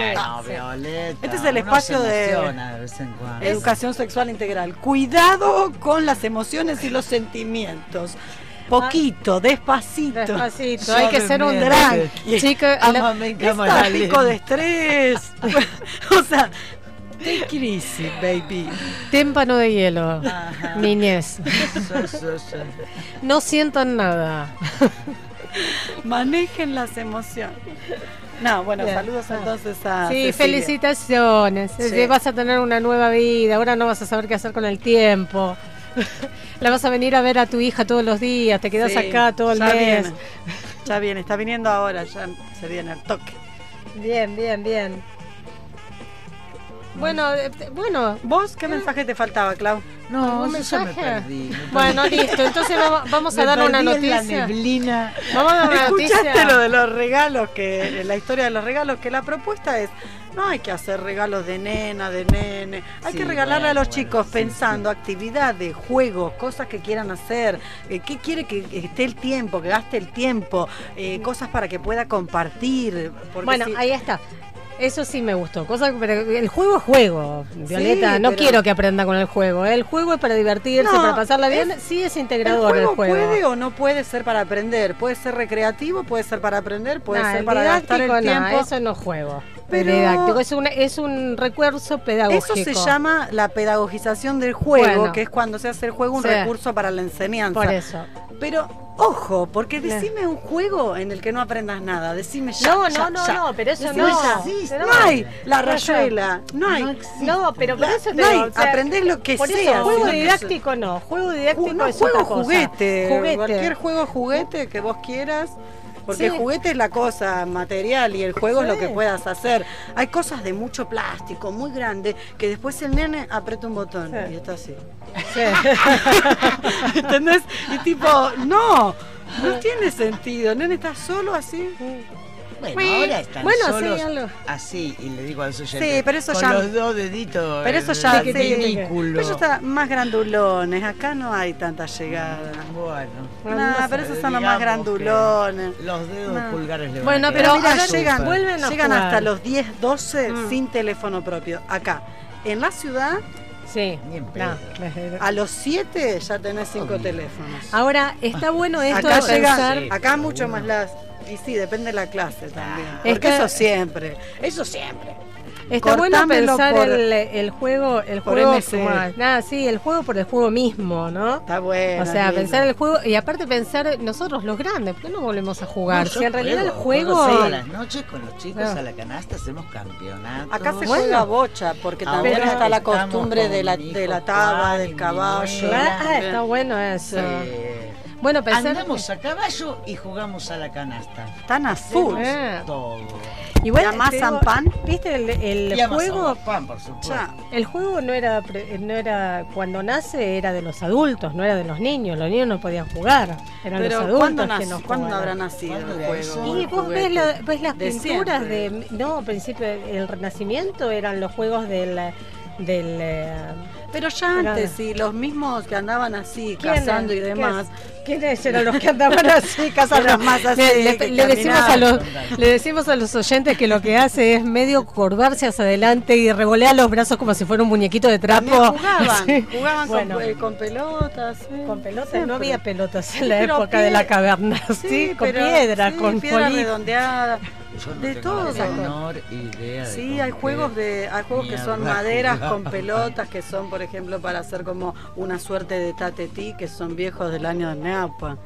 Bueno, Violeta, Este es el espacio de- vez en cuando. Educación sexual integral. Cuidado con las emociones y los sentimientos. Poquito, despacito. Despacito, hay que ser un. Tranqui. Chica, la- Es lenta. de estrés. [LAUGHS] o sea, it easy, baby. témpano de hielo. Ajá. Niñez. No sientan nada. Manejen las emociones. No, bueno, Bien. saludos entonces a. Sí, Cecilia. felicitaciones. Sí. Vas a tener una nueva vida. Ahora no vas a saber qué hacer con el tiempo. [LAUGHS] La vas a venir a ver a tu hija todos los días. Te quedas Sí, acá todo el ya mes. Viene, ya viene, está viniendo ahora, ya se viene el toque. Bien, bien, bien. Bueno, eh, bueno. ¿Vos qué mensaje te faltaba, Clau? No, ¿Algún eso ya me mensaje? perdí. me perdí. Bueno, listo. Entonces vamos, vamos a Me dar una perdí en noticia. La neblina. Vamos a dar una ¿Escuchaste noticia. lo de los regalos? Que la historia de los regalos, que la propuesta es no hay que hacer regalos de nena, de nene. Hay Sí, que regalarle a los bueno, chicos sí, pensando actividades, juegos, cosas que quieran hacer, eh, qué quiere que esté el tiempo, que gaste el tiempo, eh, cosas para que pueda compartir. porque Bueno, si- ahí está. Eso sí me gustó. Cosa, pero el juego es juego, Violeta. no pero- quiero que aprenda con el juego. ¿eh? El juego es para divertirse, No, para pasarla bien. es- sí es ¿El integrador juego, el juego. puede o no puede ser para aprender? Puede ser recreativo, puede ser para aprender, puede ser el para gastar el tiempo. eso no es juego. Pero- Didáctico, es un, es un recurso pedagógico. Eso se llama la pedagogización del juego, Bueno. que es cuando se hace el juego un Sí. recurso para la enseñanza. Por eso. Pero Ojo, porque decime un juego en el que no aprendas nada. Decime ya. No, ya, no, no, ya. no, pero eso Decime no. Pero No no. hay la rayuela. No hay. No, pero por eso te no hay, o sea, aprendés lo que por eso, sea, juego didáctico no, juego didáctico no, es juego otra cosa. juguete, Juguete. cualquier juego juguete que vos quieras. Porque Sí. el juguete es la cosa material y el juego es lo que puedas hacer. Hay cosas de mucho plástico, muy grande, que después el nene aprieta un botón y está así. [LAUGHS] ¿Entendés? Y tipo, no, no tiene sentido. El nene está solo así. Bueno, ahora están bueno, sí, solos algo. así, y le digo a los Sí, pero eso con ya. los dos deditos Pero eso ya. sí, ridículo. pero eso está más grandulones. Acá no hay tanta llegada. Bueno. No, pero esos son los más grandulones. Los dedos No. pulgares le van Bueno, a pero mira, súper. llegan, vuelven a llegan jugar. hasta los 10, 12 Mm. sin teléfono propio. Acá, en la ciudad, Sí. pedo. a los 7 ya tenés 5 teléfonos. Ahora, está bueno esto acá de llega, pensar... acá mucho más las. Y sí, depende de la clase también. Es Porque que- eso siempre, eso siempre. Está bueno pensar por- el, el juego, el juego como- nada, sí, el juego por el juego mismo, ¿no? Está bueno. O sea, lindo. pensar el juego y aparte pensar nosotros los grandes, ¿por qué no volvemos a jugar? No, si en realidad el juego, todas las noches con los chicos Ah. a la canasta hacemos campeonato. Acá se Bueno. juega bocha, porque Ahora también está la costumbre de la, de la taba, del caballo. ah, está bueno eso. Sí. Bueno, pensar Andamos a caballo y jugamos a la canasta. Están a full. Todo. Igual ¿Y amasan te digo, pan? ¿Viste el, el Y amasamos juego? pan, por supuesto. Ya. El juego no era no era cuando nace era de los adultos, no era de los niños. Los niños no podían jugar, eran Pero los adultos ¿cuándo, que nos ¿cuándo habrá nacido. Y el vos ves, juguete? la- ves las De pinturas siempre. de no, al principio el Renacimiento eran los juegos del del eh, Pero ya antes, sí, los mismos que andaban así, cazando y demás. ¿Qué- ¿Quiénes eran los que andaban [LAUGHS] así cazando? Más así, le, le- decimos a los, le decimos a los oyentes que lo que hace es medio curvarse hacia adelante y revolear los brazos como si fuera un muñequito de trapo. También jugaban, [LAUGHS] Sí. jugaban con- Bueno. eh, con, pelotas. Con pelotas, siempre. no había pelotas en la época de la caverna, [LAUGHS] sí, con pero- piedra, sí, con piedra poli- redondeada. Yo no De tengo todo la menor idea de Sí, hay juegos de hay juegos que son maderas con [LAUGHS] pelotas que son, por ejemplo, para hacer como una suerte de tatetí que son viejos del año de Neapa.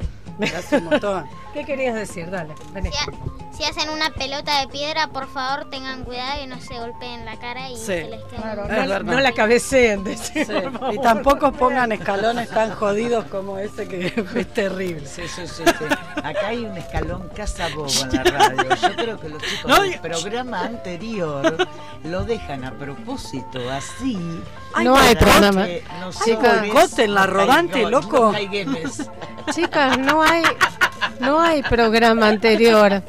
Hace un montón. [LAUGHS] ¿Qué querías decir? Dale, vení. Si, ha- si hacen una pelota de piedra, por favor tengan cuidado y no se golpeen la cara y Sí. se les quede. Claro, no, verdad. no la cabeceen, Sí, por favor. Y tampoco pongan escalones tan jodidos como ese que [LAUGHS] es terrible. Sí, sí, sí, sí. Acá hay un escalón casa bobo en la radio. Yo creo que los chicos No, del programa anterior lo dejan a propósito así. No hay para programa. que Hay nosotros boicot en la rodante, loco. no. Chicas, no hay, no hay programa anterior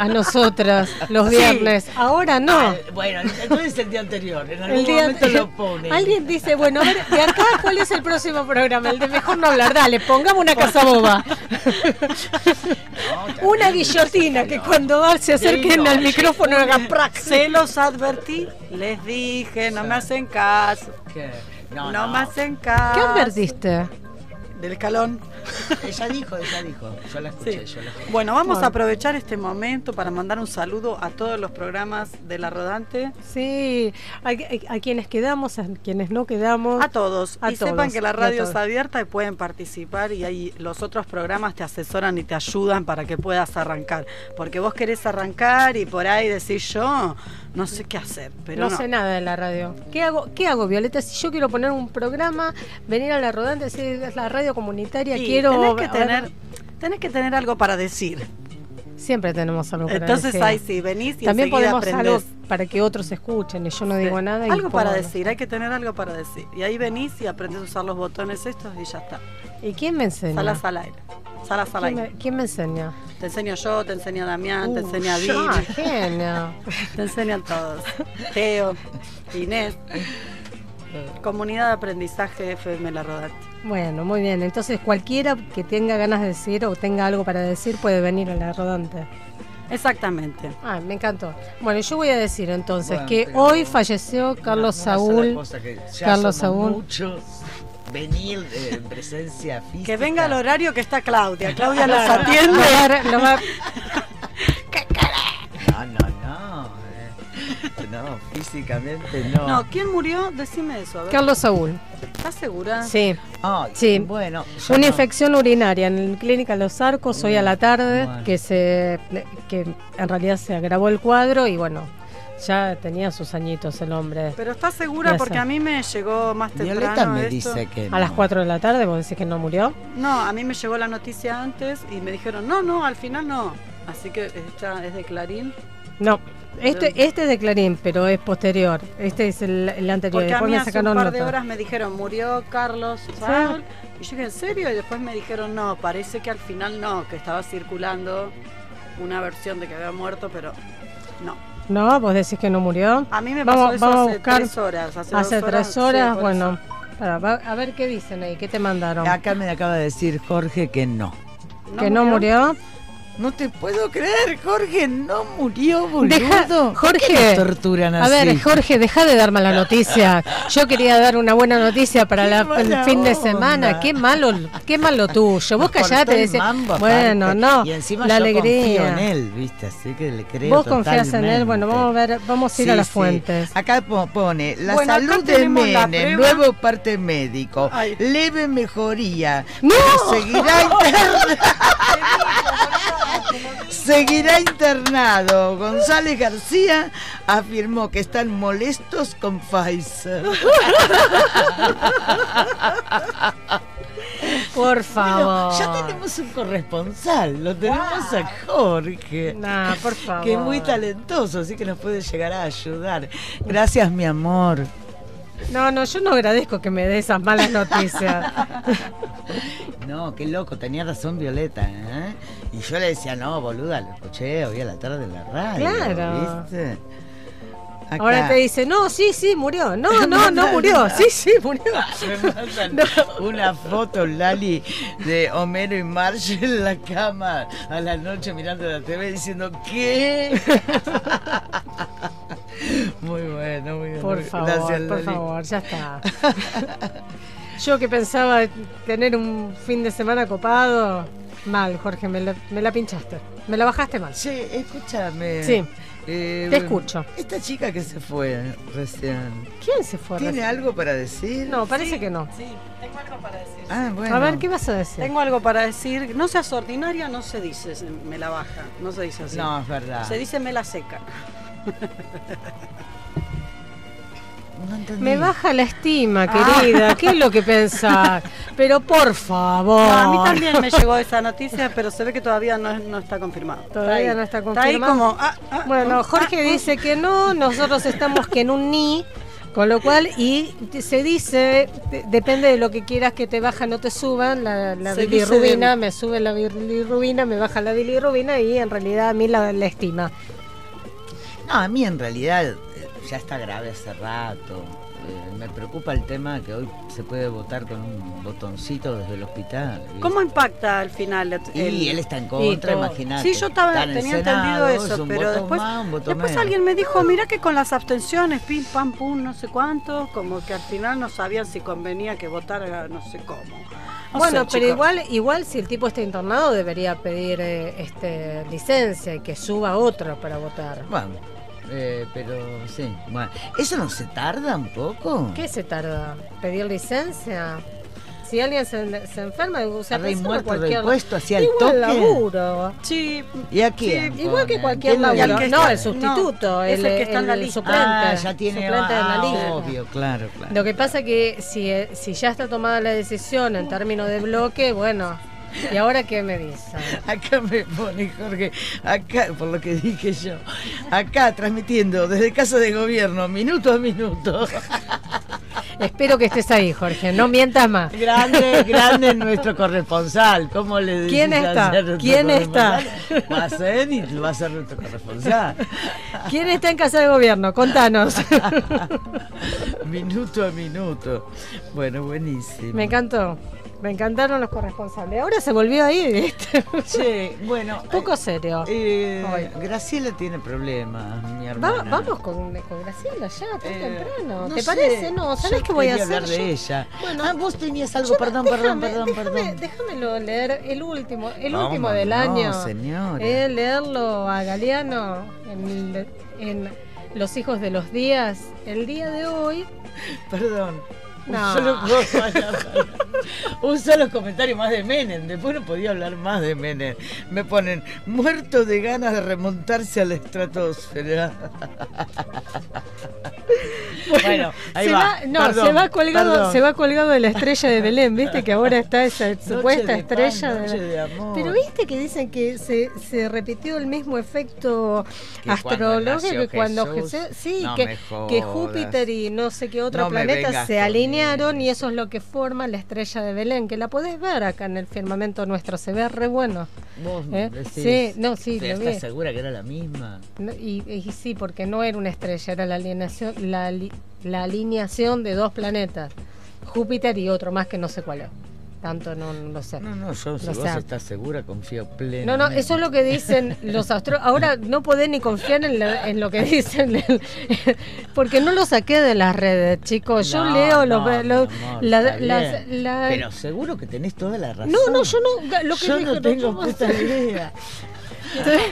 a nosotras los Sí. viernes. Ahora no. Ah, bueno, entonces el día anterior. En algún El día momento lo ponen. Alguien dice, bueno, a ver, de acá, ¿cuál es el próximo programa? El de mejor no hablar. Dale, pongamos una casa boba. Una guillotina que cuando se acerquen al micrófono hagan prax. Se los advertí, les dije, no me hacen caso. ¿Qué? No, No, no. me hacen caso. ¿Qué advertiste? Del escalón. Ella dijo, ella dijo. Yo la escuché, Sí. yo la escuché. Bueno, vamos Bueno. a aprovechar este momento para mandar un saludo a todos los programas de La Rodante. Sí, a, a- a quienes quedamos, a quienes no quedamos. A todos. A y todos, sepan que la radio está abierta y pueden participar y ahí los otros programas te asesoran y te ayudan para que puedas arrancar. Porque vos querés arrancar y por ahí decís yo, no sé qué hacer. Pero no, no, sé nada de la radio. ¿Qué hago, ¿Qué hago, Violeta? Si yo quiero poner un programa, venir a la rodante, decir, es la radio comunitaria, Y quiero... tenés que tener, tenés que tener algo para decir. Siempre tenemos algo para Entonces decir. ahí sí, venís y También podemos aprendés. algo para que otros escuchen y yo no Sí. digo nada. y Algo para decir, hay que tener algo para decir. Y ahí venís y aprendes a usar los botones estos y ya está. ¿Y quién me enseña? Salas al aire. Salas al ¿Quién aire. me, quién me enseña? Te enseño yo, te enseña Damián, te Uh, enseña yo, Viri. genio. [LAUGHS] Te enseñan todos. Teo, Inés. Comunidad de aprendizaje FM La Rodante. Bueno, muy bien. Entonces cualquiera que tenga ganas de decir o tenga algo para decir puede venir a la rodante. Exactamente. Ah, me encantó. Bueno, yo voy a decir entonces Bueno, que hoy falleció Carlos Saúl. cosa que ya Carlos somos Saúl. Muchos venir eh, en presencia física. Que venga al horario que está Claudia. Claudia [LAUGHS] los atiende. No, no, no. [LAUGHS] No, físicamente no. No, ¿quién murió? Decime eso. A ver. Carlos Saúl. ¿Estás segura? Sí. Ay, Sí. Bueno, Una no. infección urinaria en la clínica Los Arcos hoy a la tarde, Bueno. que se que en realidad se agravó el cuadro y bueno, ya tenía sus añitos el hombre. Pero ¿estás segura? Porque a mí me llegó más temprano Violeta me esto. dice que A las 4 de la tarde, vos decís que no murió. No, a mí me llegó la noticia antes y me dijeron, no, no, al final no. Así que esta es de Clarín. No, este, este es de Clarín, pero es posterior. Este es el, el anterior. Porque a Después mí me hace un par de nota. horas me dijeron, murió Carlos Saúl. Y yo dije, ¿en serio? Y después me dijeron, no, parece que al final no, que estaba circulando una versión de que había muerto, pero no. No, vos decís que no murió. A mí me vamos, pasó eso vamos hace a buscar. tres horas, hace dos tres horas, sí, bueno. Para, a ver qué dicen ahí, qué te mandaron. Acá me acaba de decir Jorge que no. ¿Que no murió? No te puedo creer, Jorge, no murió, boludo. Deja- ¿Por Jorge, torturan A ver, Jorge, deja de dar mala noticia. Yo quería dar una buena noticia para la- el fin de semana. Qué malo, qué malo tuyo. Vos callate, decís, bueno, aparte. no, Y encima la yo alegría. confío en él, ¿viste? Así que le creo Vos confías en él, bueno, vamos a ver, vamos a ir Sí, a las sí. fuentes. Acá po- pone la Bueno, salud de la Menem, nuevo parte médico, Ay. leve mejoría. ¡No! pero Seguirá [LAUGHS] internado. [LAUGHS] Seguirá internado. González García afirmó que están molestos con Pfizer. Por favor. Bueno, ya tenemos un corresponsal, lo tenemos a Jorge. Nah, por favor. Que es muy talentoso, así que nos puede llegar a ayudar. Gracias, mi amor. No, no, yo no agradezco que me dé esas malas noticias. [LAUGHS] No, qué loco, tenía razón Violeta, ¿eh? Y yo le decía, no, boluda, lo escuché hoy a la tarde en la radio. Claro. ¿Viste? Acá. Ahora te dice, no, sí, sí, murió. No, [LAUGHS] no, no murió. Sí, sí, murió. [LAUGHS] Me mandan una foto, Lali, de Homero y Marge en la cama a la noche mirando la TV diciendo, ¿qué? Muy bueno, muy bueno. Por favor, Gracias, por favor, ya está. Yo que pensaba tener un fin de semana copado, mal, Jorge, me la, me la pinchaste. Me la bajaste mal. Sí, escúchame. Sí. Eh, Te escucho. Esta chica que se fue recién. ¿Quién se fue? ¿Tiene recién? algo para decir? No, parece Sí, que no. Sí, tengo algo para decir. Ah, bueno. A ver, ¿qué vas a decir? Tengo algo para decir. No seas ordinaria, no se dice me la baja. No se dice así. No, es verdad. Se dice me la seca. [LAUGHS] No. Me baja la estima, Ah. querida. ¿Qué es lo que pensás? Pero por favor. No, a mí también me llegó esa noticia, pero se ve que todavía no, no está confirmado. Todavía no está Está confirmado. ahí como. ah, ah, Bueno, ah, Jorge ah, dice que no, nosotros estamos que en un ni, con lo cual, y se dice, de- depende de lo que quieras que te baja, no te suban, la, la bilirrubina, me sube la bilirrubina, me baja la bilirrubina y en realidad a mí la, la estima. No, a mí en realidad eh, ya está grave hace rato. Eh, me preocupa el tema que hoy se puede votar con un botoncito desde el hospital. ¿viste? ¿Cómo impacta al final? el- Y él está en contra, imagínate. Sí, yo estaba, en tenía Senado, entendido es eso, pero después, más, después menos. alguien me dijo, mira que con las abstenciones, pim, pam, pum, no sé cuánto, como que al final no sabían si convenía que votara no sé cómo. No bueno, sé, pero chicos. igual, igual si el tipo está internado debería pedir eh, este licencia y que suba otro para votar. Bueno, eh, pero sí. Bueno, ¿eso no se tarda un poco? ¿Qué se tarda? ¿Pedir licencia? Si alguien se, se enferma, o sea, muerto, cualquier puesto, hacia el igual toque. laburo. Sí, ¿Y a quién? Sí, igual que cualquier ¿Quién lo laburo. elige? No, el sustituto, es el, el que está en la el lista. suplente. Ah, ya tiene suplente de la ah, lista. obvio, claro, claro. Lo que pasa que si, eh, si ya está tomada la decisión en términos de bloque, bueno, ¿y ahora qué me dicen? Acá me pone Jorge, acá, por lo que dije yo, acá transmitiendo desde Casa de Gobierno, minuto a minuto. Espero que estés ahí, Jorge, no mientas más. Grande, grande nuestro corresponsal. ¿Cómo le decís ¿Quién está? ¿Quién está? Va a ser y va a ser nuestro corresponsal. ¿Quién está en casa de gobierno? Contanos. [LAUGHS] minuto a minuto. Bueno, buenísimo. Me encantó. Me encantaron los corresponsales. Ahora se volvió ahí, ¿viste? Sí, bueno. [LAUGHS] Poco serio. Eh. Graciela tiene problemas, mi Va- hermana. vamos con, con Graciela ya, tan Eh, temprano. no ¿Te sé, parece? No, ¿sabes yo qué voy a hacer? hablar de Yo- ella. Bueno, ah, vos tenías algo, yo- perdón, perdón, déjame- perdón, déjame- perdón. Déjamelo leer el último, el ¿Cómo último del no, año. señora? Eh, leerlo a Galeano en, en los hijos de los días, el día de hoy. Perdón. Un, No. solo, [LAUGHS] un solo comentario más de Menem. Después no podía hablar más de Menem. Me ponen muerto de ganas de remontarse a la estratosfera. [LAUGHS] bueno, ahí se va. no, Perdón, se va colgado, perdón. se va colgado de la estrella de Belén, viste que ahora está esa supuesta de pan, estrella noche de, de amor. Pero viste que dicen que se, se repitió el mismo efecto Que cuando astrológico que cuando Jesús. Jesús- sí, No que. Júpiter y no sé qué otro No planeta se alinearon y eso es lo que forma la estrella de Belén, que la podés ver acá en el firmamento nuestro, se ve re bueno. Vos ¿Eh? decís, Sí, no, sí, ¿pero lo vi. ¿Estás segura que era la misma? No, y, y sí, porque no era una estrella, era la alineación, la, la alineación de dos planetas, Júpiter y otro más que no sé cuál es. Tanto no, no lo sé. No, no, yo si No vos sé. estás segura, confío plenamente. No, no, eso es lo que dicen los astrólogos. Ahora no podés ni confiar en, la- en lo que dicen, [LAUGHS] porque no lo saqué de las redes, chicos. Yo No, leo no, lo, lo- mi amor, la- está las- bien. la- Pero seguro que tenés toda la razón. No, no, yo no. Lo que yo dijo- no tengo puta [LAUGHS] idea. Entonces,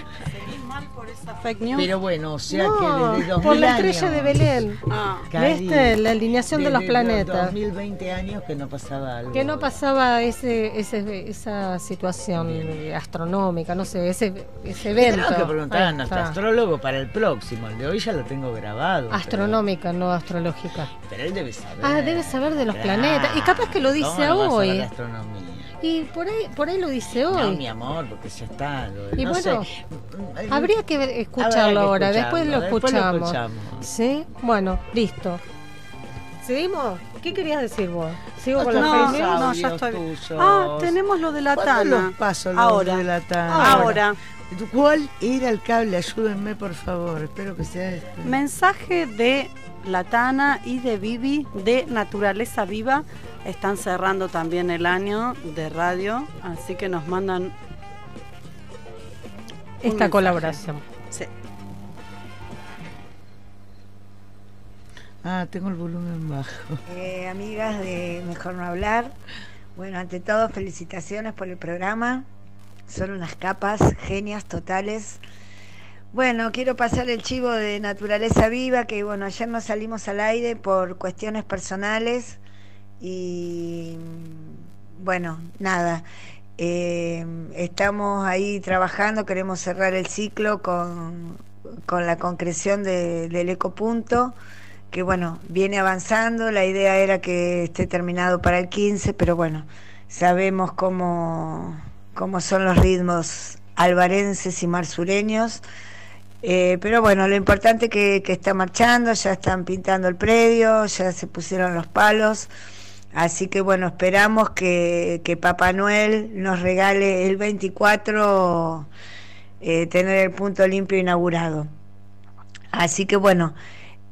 Fake news. Pero bueno, o sea No, que desde 2000 por la estrella años, de Belén. Ah. ¿Viste? La alineación de los planetas. 2020 años que no pasaba algo. Que no pasaba ese, ese, esa situación astronómica, no sé, ese, ese evento. Tenemos que preguntar a nuestro astrólogo para el próximo. El de hoy ya lo tengo grabado. Astronómica, no astrológica. Pero, pero él debe saber. Ah, debe saber de los Claro. planetas. Y capaz que lo ¿Cómo dice no hoy. Y por ahí, por ahí lo dice No, hoy. mi amor, porque ya está. lo- Y no bueno, sé. Habría que escucharlo que ahora, después lo escucharlo, después lo escuchamos. escuchamos. Sí, bueno, listo. ¿Seguimos? ¿Qué querías decir vos? ¿Sigo con la No, no, ya estoy. tuyos. Ah, tenemos lo de la ¿Cuándo tana. los paso los Ahora. de la tana? Ahora. ¿Cuál era el cable? Ayúdenme, por favor. Espero que sea este. Mensaje de la Tana y de Vivi de Naturaleza Viva. Están cerrando también el año de radio, así que nos mandan Esta mensaje. colaboración. Sí. Ah, tengo el volumen bajo. Eh, amigas de Mejor No Hablar, bueno, ante todo felicitaciones por el programa, son unas capas, genias totales. Bueno, quiero pasar el chivo de Naturaleza Viva, que bueno, ayer nos salimos al aire por cuestiones personales y bueno, nada, eh, estamos ahí trabajando, queremos cerrar el ciclo con, con la concreción de- del ecopunto que bueno, viene avanzando, la idea era que esté terminado para el 15, pero bueno, sabemos cómo, cómo son los ritmos albarenses y marsureños, Eh, pero bueno, lo importante que, que está marchando, ya están pintando el predio, ya se pusieron los palos, así que bueno, esperamos que, que Papá Noel nos regale el 24 eh, tener el punto limpio inaugurado. Así que bueno,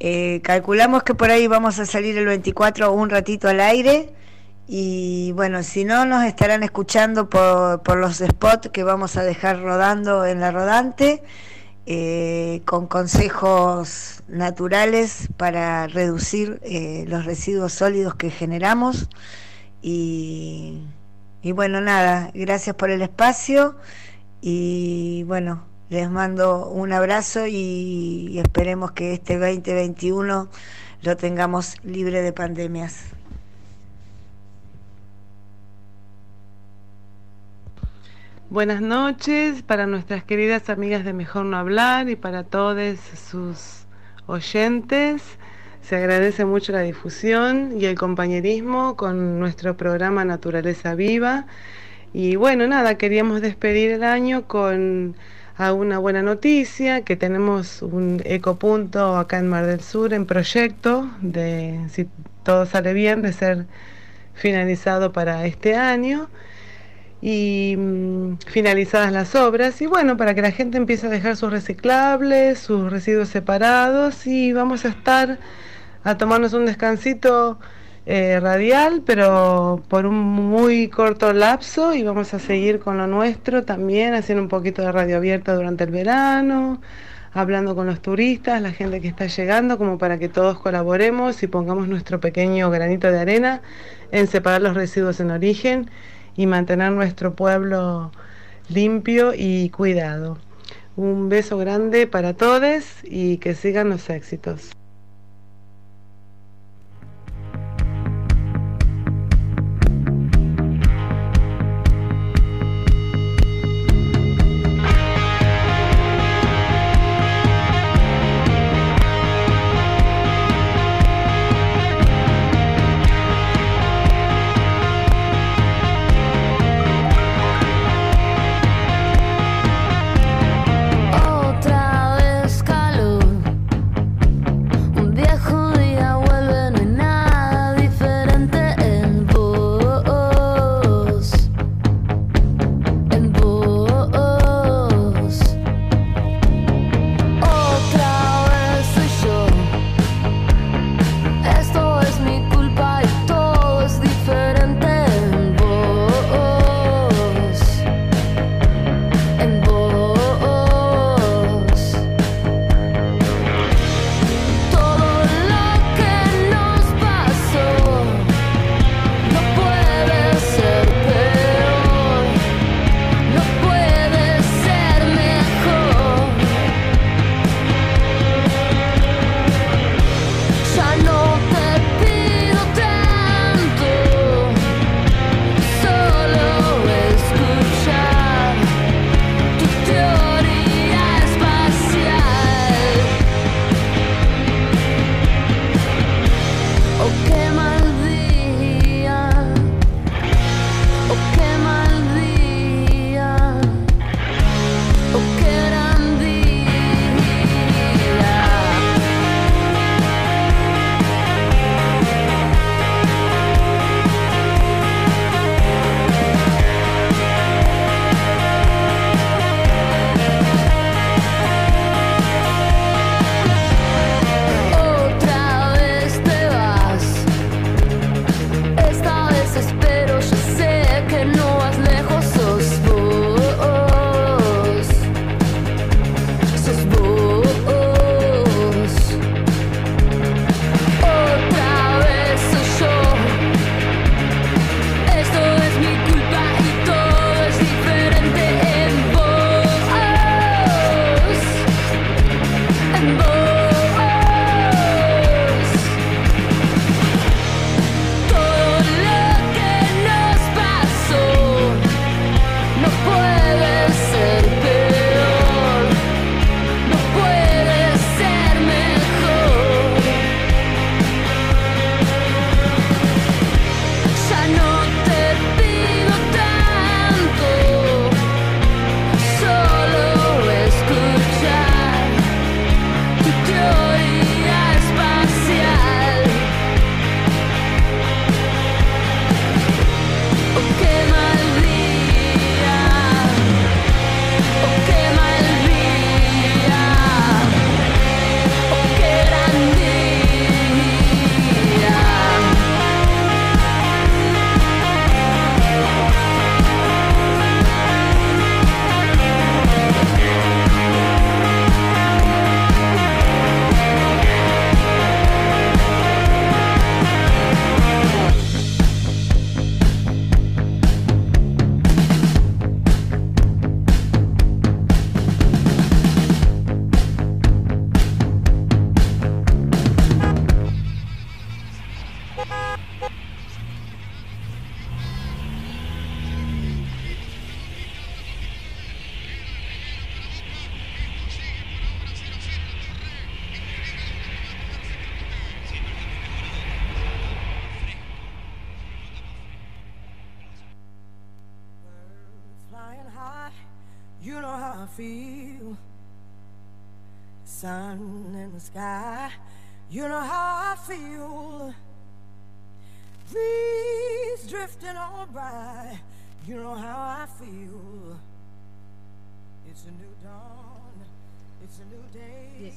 eh, calculamos que por ahí vamos a salir el 24 un ratito al aire y bueno, si no nos estarán escuchando por, por los spots que vamos a dejar rodando en la rodante eh, con consejos naturales para reducir eh, los residuos sólidos que generamos y, bueno, nada, gracias por el espacio y bueno, les mando un abrazo y, y esperemos que este 2021 lo tengamos libre de pandemias. Buenas noches para nuestras queridas amigas de Mejor No Hablar y para todos sus oyentes. Se agradece mucho la difusión y el compañerismo con nuestro programa Naturaleza Viva. Y bueno, nada, queríamos despedir el año con a una buena noticia, que tenemos un ecopunto acá en Mar del Sur en proyecto, de si todo sale bien, de ser finalizado para este año y mm, finalizadas las obras. Y bueno, para que la gente empiece a dejar sus reciclables, sus residuos separados y vamos a estar a tomarnos un descansito eh, radial, pero por un muy corto lapso y vamos a seguir con lo nuestro también, haciendo un poquito de radio abierta durante el verano, hablando con los turistas, la gente que está llegando, como para que todos colaboremos y pongamos nuestro pequeño granito de arena en separar los residuos en origen y mantener nuestro pueblo limpio y cuidado. Un beso grande para todos y que sigan los éxitos.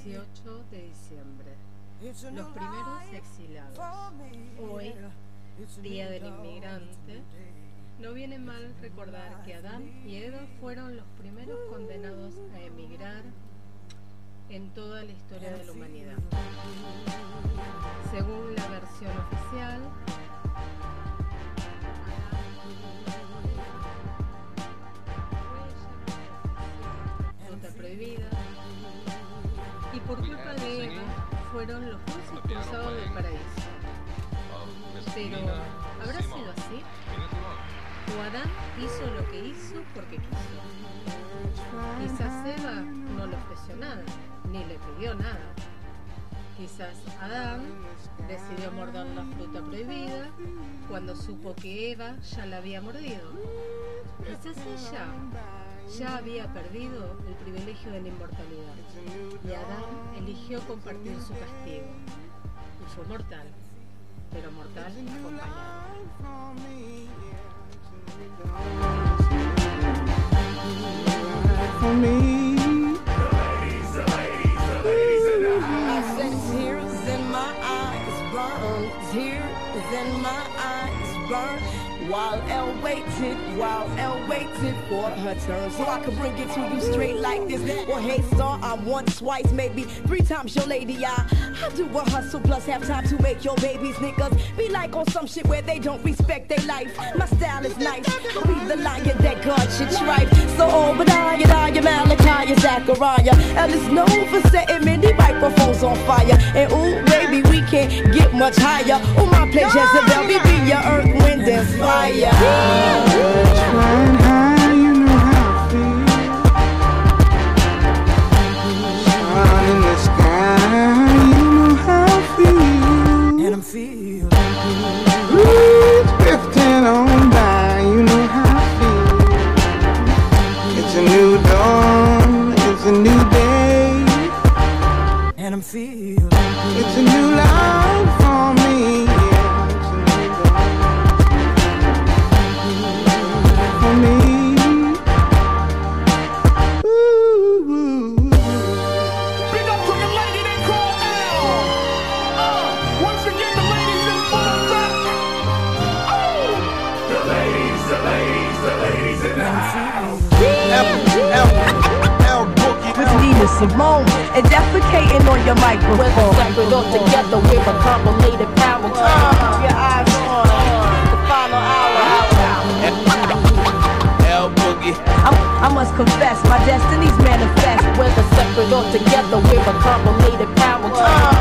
18 de diciembre. Los primeros exilados. Hoy, Día del Inmigrante, no viene mal recordar que Adán y Eva fueron los primeros condenados a emigrar en toda la historia de la humanidad. Según la versión oficial, ruta prohibida, fueron los dos expulsados del paraíso. Pero, ¿habrá sido así? ¿O Adán hizo lo que hizo porque quiso? Quizás Eva no le ofreció nada, ni le pidió nada. Quizás Adán decidió morder la fruta prohibida cuando supo que Eva ya la había mordido. Quizás ella ya había perdido el privilegio de la inmortalidad y Adán eligió compartir su castigo. Y fue mortal, pero mortal acompañado. While Elle waited, while Elle waited for her turn, so I could bring it to you straight like this. Well, hey, star, I'm once, twice, maybe three times your lady. I, I do a hustle plus have time to make your babies niggas be like on some shit where they don't respect their life. My style is nice, be the lion that God should tripe. So all but I and I am Daya, Malachi, Zachariah, Elle is known for setting many microphones on fire. And ooh, baby, we can't get much higher. On my place, Jezebel, be your earth, wind, and fire. Flying With Nina Simone and defecating on your microphone. We're separate all together, we're a combinated power. Uh, your eyes on the final hour. L Boogie. I, I must confess, my destiny's manifest. Whether separate or together, we're a combinated power. Uh,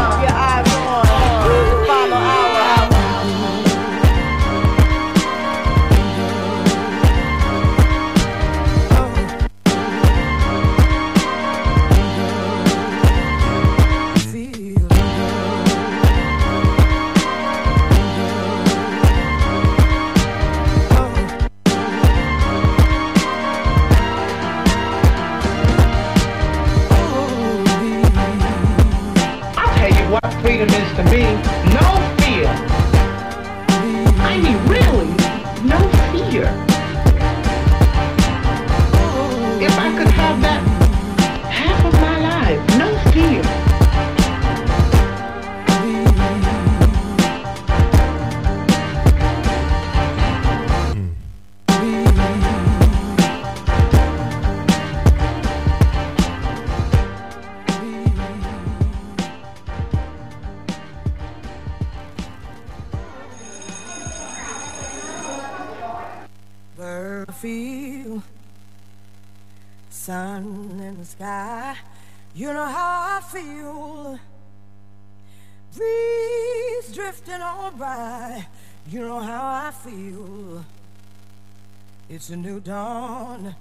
It's a new dawn.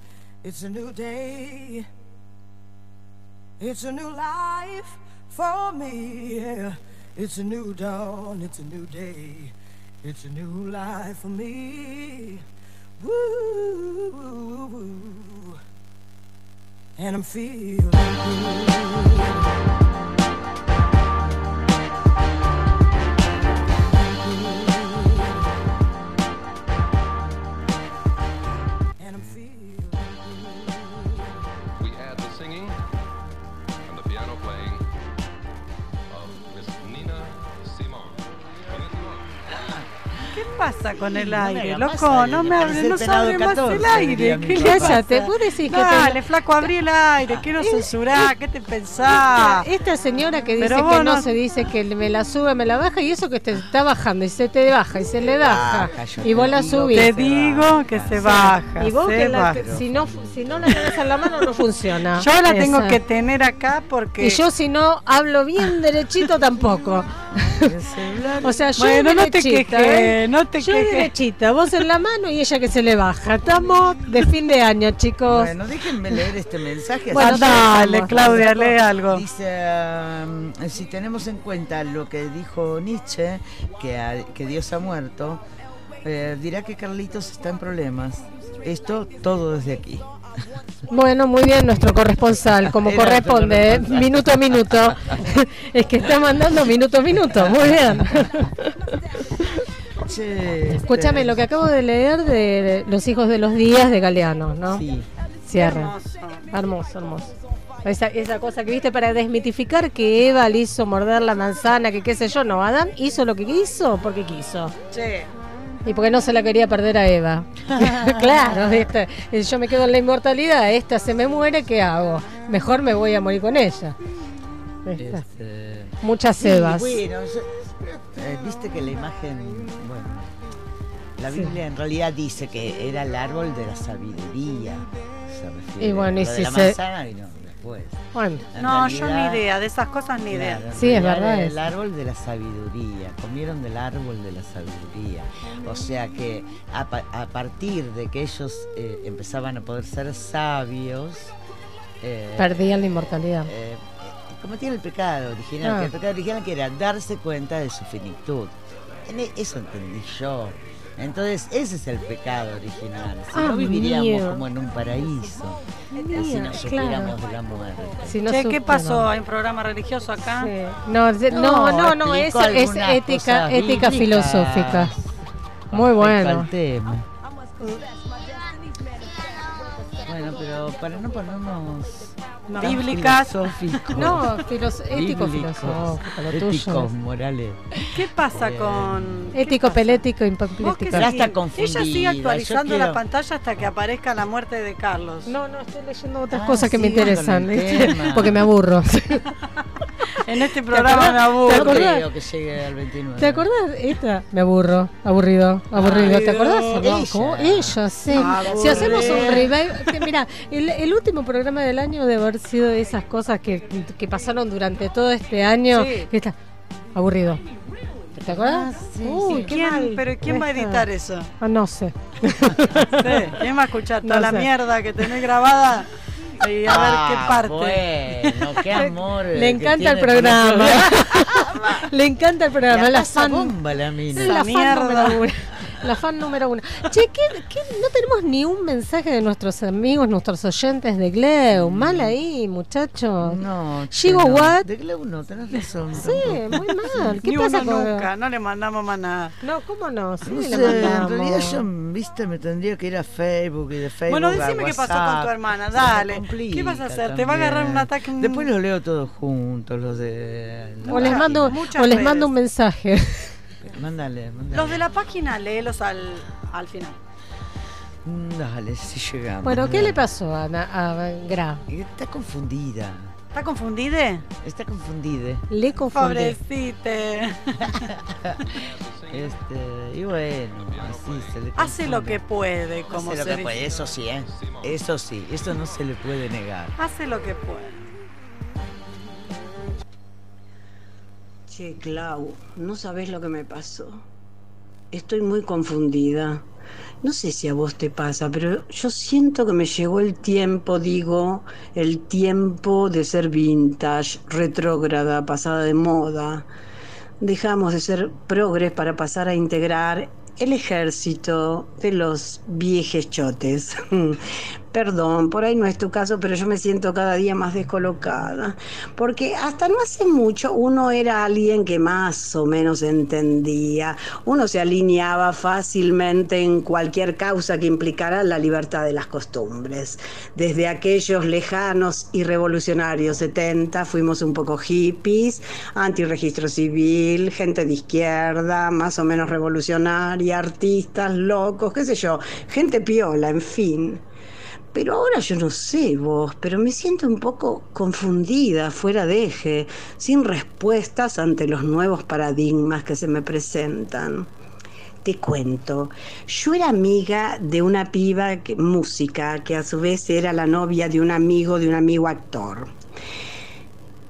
It's a new day. It's a new life for me. It's a new dawn. It's a new day. It's a new life for me. Woo. And I'm feeling And pasa con el aire, loco? No me hables, no sabe más 14, el aire. ¿Qué le pasa? Cállate, vos decís que te- Dale, flaco, abrí el aire, quiero censurar, ¿qué te pensás? Esta, señora que dice que no, no- se dice que me la sube, me la baja y eso que te está bajando y se te baja y se le baja y vos la subís. Te digo que se baja, Y vos que si no si no la tenés en la mano no funciona. Yo la tengo que tener acá porque... Y yo si no hablo bien [LAUGHS] derechito tampoco. O sea, yo Bueno, no te quejes, ¿eh? no te yo quejes. derechita, vos en la mano y ella que se le baja. Estamos de fin de año, chicos. Bueno, déjenme leer este mensaje. Bueno, así dale. Claudia, lee algo. Dice, um, si tenemos en cuenta lo que dijo Nietzsche, que, a- que Dios ha muerto, eh, dirá que Carlitos está en problemas. Esto todo desde aquí. Bueno, muy bien, nuestro corresponsal, como Era corresponde, ¿eh? minuto a minuto. [LAUGHS] es que está mandando minuto a minuto, muy bien. [LAUGHS] Che, Escúchame, lo que acabo de leer de Los hijos de los días de Galeano, ¿no? Sí. Cierre. Hermoso, hermoso. Esa, esa cosa que viste para desmitificar que Eva le hizo morder la manzana, que qué sé yo, no, Adán hizo lo que quiso porque quiso. Che, Y porque no se la quería perder a Eva. [LAUGHS] claro, esta- yo me quedo en la inmortalidad, esta se me muere, ¿qué hago? Mejor me voy a morir con ella. Este, Muchas sí, Evas. bueno, yo- eh, viste que la imagen, bueno, la Sí. Biblia en realidad dice que era el árbol de la sabiduría. Se refiere. Y bueno, y si la se- manzana después. Bueno. En no, yo ni idea, de esas cosas ni idea. Claro, Sí, es verdad. El árbol de la sabiduría, comieron del árbol de la sabiduría. O sea que a, pa- a partir de que ellos eh, empezaban a poder ser sabios, eh, Perdían la inmortalidad. eh, eh, cometían el pecado original. Ah. Que el pecado original que era darse cuenta de su finitud. E- Eso entendí yo. Entonces, ese es el pecado original. Si Ah, no viviríamos mío. como en un paraíso. eh, si no claro. supiéramos de la muerte. Si no Che, ¿qué pasó? ¿Hay un programa religioso acá? No, de- no, No, no, no, es, explico es ética, ética filosófica. Muy bueno. tema. Bueno, pero para no ponernos No. Bíblicas. No, filos- ético, filosófico, lo tuyo. éticos, morales. ¿Qué pasa con...? Ético, pelético, Vos impampilético. está confundida, Ella sigue actualizando quiero- la pantalla hasta que aparezca la muerte de Carlos. No, no, estoy leyendo otras Ah, cosas que me interesan, porque me aburro. [LAUGHS] En este ¿Te programa me ¿Te aburro. No acordás? creo que llegue al 29. ¿Te acordás? Esta, me aburro, aburrido, aburrido. ¿Te acordás? no? Ella. ¿Cómo? Ella, sí. Si hacemos un revival. que Mira, el, el último programa del año debe haber sido de esas cosas que, que pasaron durante todo este año. Sí. que está aburrido. ¿Te acuerdas? Uy, qué ¿Quién, mal. pero ¿quién va a editar eso? Ah, no sé. [LAUGHS] Sí, ¿Quién va a escuchar toda No la sé. mierda que tenés grabada? Y a ver qué Ah, parte. Bueno, qué amor. [LAUGHS] [LAUGHS] Le encanta el programa. Le encanta el programa. La La pasa fan, bomba la mina. la mierda. [LAUGHS] La fan número uno. Che, ¿qué, qué- no tenemos ni un mensaje de nuestros amigos, nuestros oyentes de Gleu. Mal ahí, muchachos. No, Chigo no. Watt. De Gleu no, tenés razón. Sí, muy mal. [LAUGHS] ¿Qué Ni pasa uno con nunca, no le mandamos más nada. No, ¿cómo no? Sí, No le sé, en realidad yo, viste, me tendría que ir a Facebook y de Facebook Bueno, a decime qué pasó con tu hermana, dale. complica ¿Qué vas a hacer? ¿Te va a agarrar un ataque? Después los leo todos juntos, los de... O les mando, o les mando un mensaje. Mándale, mándale. Los de la página, léelos al, al final. Mm, Dale, si llegamos. Bueno, ¿qué dale. le pasó a, a Gra? Está confundida. ¿Está confundida? Está confundida. Le confunde. Pobrecite. [LAUGHS] Este, y bueno, así se le Hace lo que puede, como Hace lo se que dice. puede, eso sí, ¿eh? Eso sí, eso no se le puede negar. Hace lo que puede. Che, Clau, no sabes lo que me pasó. Estoy muy confundida. No sé si a vos te pasa, pero yo siento que me llegó el tiempo, digo, el tiempo de ser vintage, retrógrada, pasada de moda. Dejamos de ser progres para pasar a integrar el ejército de los viejes chotes. [LAUGHS] Perdón, por ahí no es tu caso, pero yo me siento cada día más descolocada. Porque hasta no hace mucho uno era alguien que más o menos entendía. Uno se alineaba fácilmente en cualquier causa que implicara la libertad de las costumbres. Desde aquellos lejanos y revolucionarios 70 fuimos un poco hippies, antirregistro civil, gente de izquierda, más o menos revolucionaria, artistas, locos, qué sé yo, gente piola, en fin. Pero ahora yo no sé vos, pero me siento un poco confundida, fuera de eje, sin respuestas ante los nuevos paradigmas que se me presentan. Te cuento, yo era amiga de una piba que- música, que a su vez era la novia de un amigo de un amigo actor.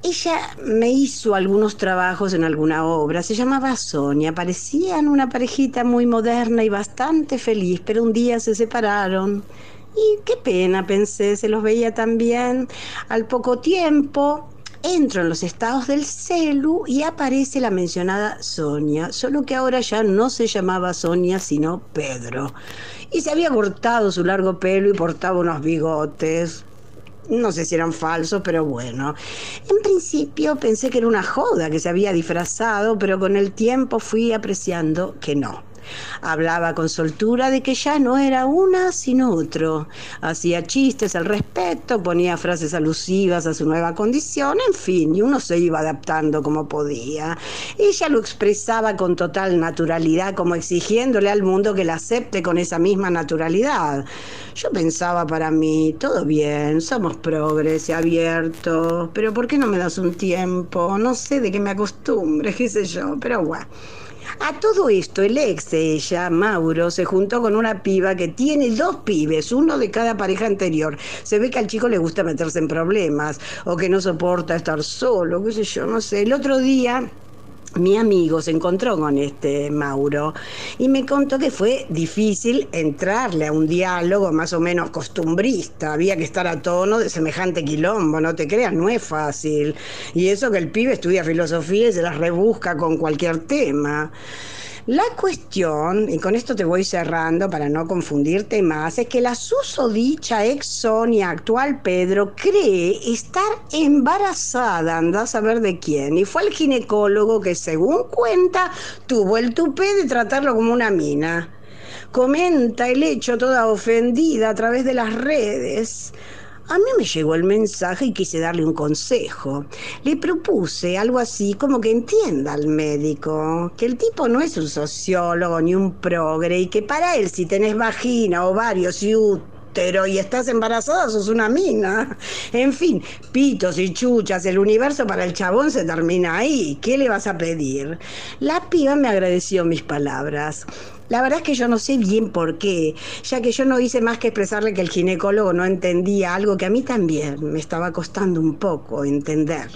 Ella me hizo algunos trabajos en alguna obra, se llamaba Sonia, parecían una parejita muy moderna y bastante feliz, pero un día se separaron. Y qué pena, pensé, se los veía tan bien. Al poco tiempo entro en los estados del celu y aparece la mencionada Sonia, solo que ahora ya no se llamaba Sonia, sino Pedro. Y se había cortado su largo pelo y portaba unos bigotes. No sé si eran falsos, pero bueno. En principio pensé que era una joda que se había disfrazado, pero con el tiempo fui apreciando que no. Hablaba con soltura de que ya no era una sino otro. Hacía chistes al respecto, ponía frases alusivas a su nueva condición, en fin, y uno se iba adaptando como podía. Ella lo expresaba con total naturalidad, como exigiéndole al mundo que la acepte con esa misma naturalidad. Yo pensaba para mí, todo bien, somos progres y abiertos, pero ¿por qué no me das un tiempo? No sé de qué me acostumbre, qué sé yo, pero bueno. A todo esto, el ex de ella, Mauro, se juntó con una piba que tiene dos pibes, uno de cada pareja anterior. Se ve que al chico le gusta meterse en problemas o que no soporta estar solo, qué sé yo, no sé. El otro día mi amigo se encontró con este Mauro y me contó que fue difícil entrarle a un diálogo más o menos costumbrista. Había que estar a tono de semejante quilombo, no te creas, no es fácil. Y eso que el pibe estudia filosofía y se las rebusca con cualquier tema. La cuestión, y con esto te voy cerrando para no confundirte más, es que la susodicha ex Sonia, actual Pedro, cree estar embarazada, anda a saber de quién, y fue al ginecólogo que según cuenta tuvo el tupé de tratarlo como una mina. Comenta el hecho toda ofendida a través de las redes. A mí me llegó el mensaje y quise darle un consejo. Le propuse algo así como que entienda al médico que el tipo no es un sociólogo ni un progre y que para él si tenés vagina, ovarios y y estás embarazada sos una mina. En fin, pitos y chuchas, el universo para el chabón se termina ahí. ¿Qué le vas a pedir? La piba me agradeció mis palabras. La verdad es que yo no sé bien por qué, ya que yo no hice más que expresarle que el ginecólogo no entendía algo que a mí también me estaba costando un poco entender.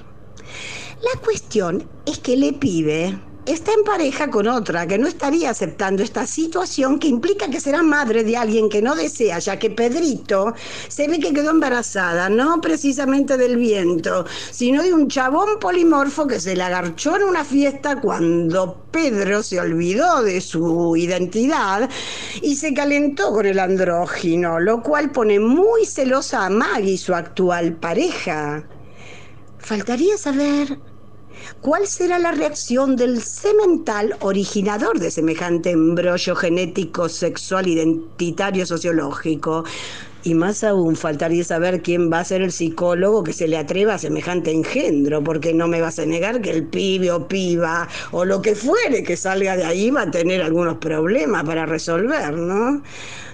La cuestión es que le pibe está en pareja con otra que no estaría aceptando esta situación que implica que será madre de alguien que no desea, ya que Pedrito se ve que quedó embarazada, no precisamente del viento, sino de un chabón polimorfo que se la agarchó en una fiesta cuando Pedro se olvidó de su identidad y se calentó con el andrógino, lo cual pone muy celosa a Maggie, su actual pareja. Faltaría saber ¿Cuál será la reacción del semental originador de semejante embrollo genético, sexual, identitario, sociológico? Y más aún, faltaría saber quién va a ser el psicólogo que se le atreva a semejante engendro, porque no me vas a negar que el pibe o piba o lo que fuere que salga de ahí va a tener algunos problemas para resolver, ¿no?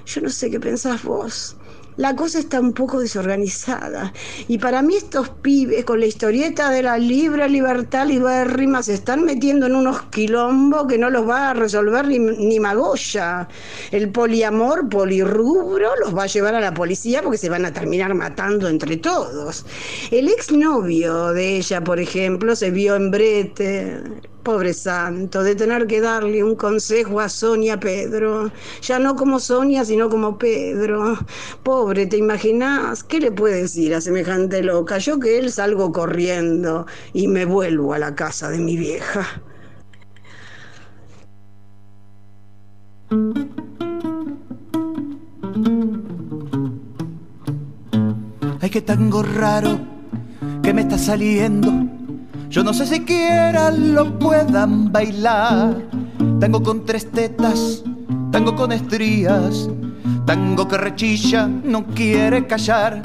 Yo no sé qué pensás vos. La cosa está un poco desorganizada. Y para mí estos pibes con la historieta de la libre libertad libérrima se están metiendo en unos quilombos que no los va a resolver ni, ni Magoya. El poliamor, polirrubro, los va a llevar a la policía porque se van a terminar matando entre todos. El exnovio de ella, por ejemplo, se vio en brete. Pobre santo, de tener que darle un consejo a Sonia Pedro. Ya no como Sonia, sino como Pedro. Pobre, ¿te imaginas? ¿Qué le puede decir a semejante loca? Yo que él salgo corriendo y me vuelvo a la casa de mi vieja. Ay, qué tango raro que me está saliendo. Yo no sé siquiera lo puedan bailar. Tango con tres tetas, tango con estrías, tango que rechilla, no quiere callar.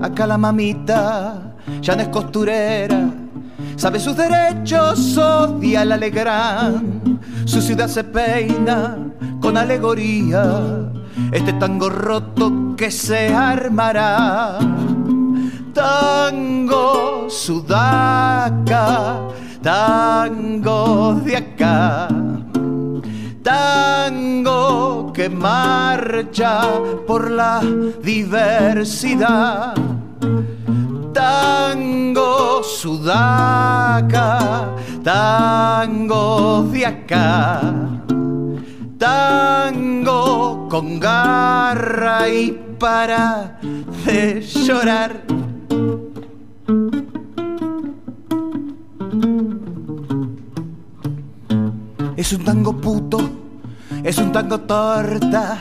Acá la mamita ya no es costurera, sabe sus derechos, odia el alegrán. Su ciudad se peina con alegoría, este tango roto que se armará. Tango sudaca, tango de acá. Tango que marcha por la diversidad. Tango sudaca, tango de acá. Tango con garra y para de llorar. Es un tango puto, es un tango torta,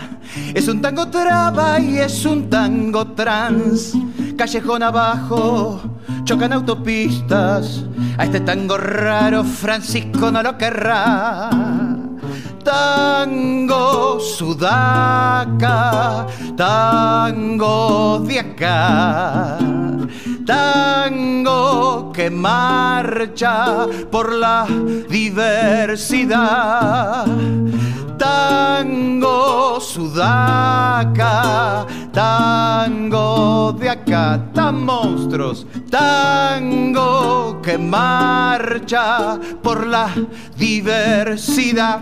es un tango traba y es un tango trans. Callejón abajo, chocan autopistas. A este tango raro Francisco no lo querrá. Tango sudaca, tango de acá. Tango que marcha por la diversidad. Tango sudaca, tango de acá, tan monstruos. Tango que marcha por la diversidad.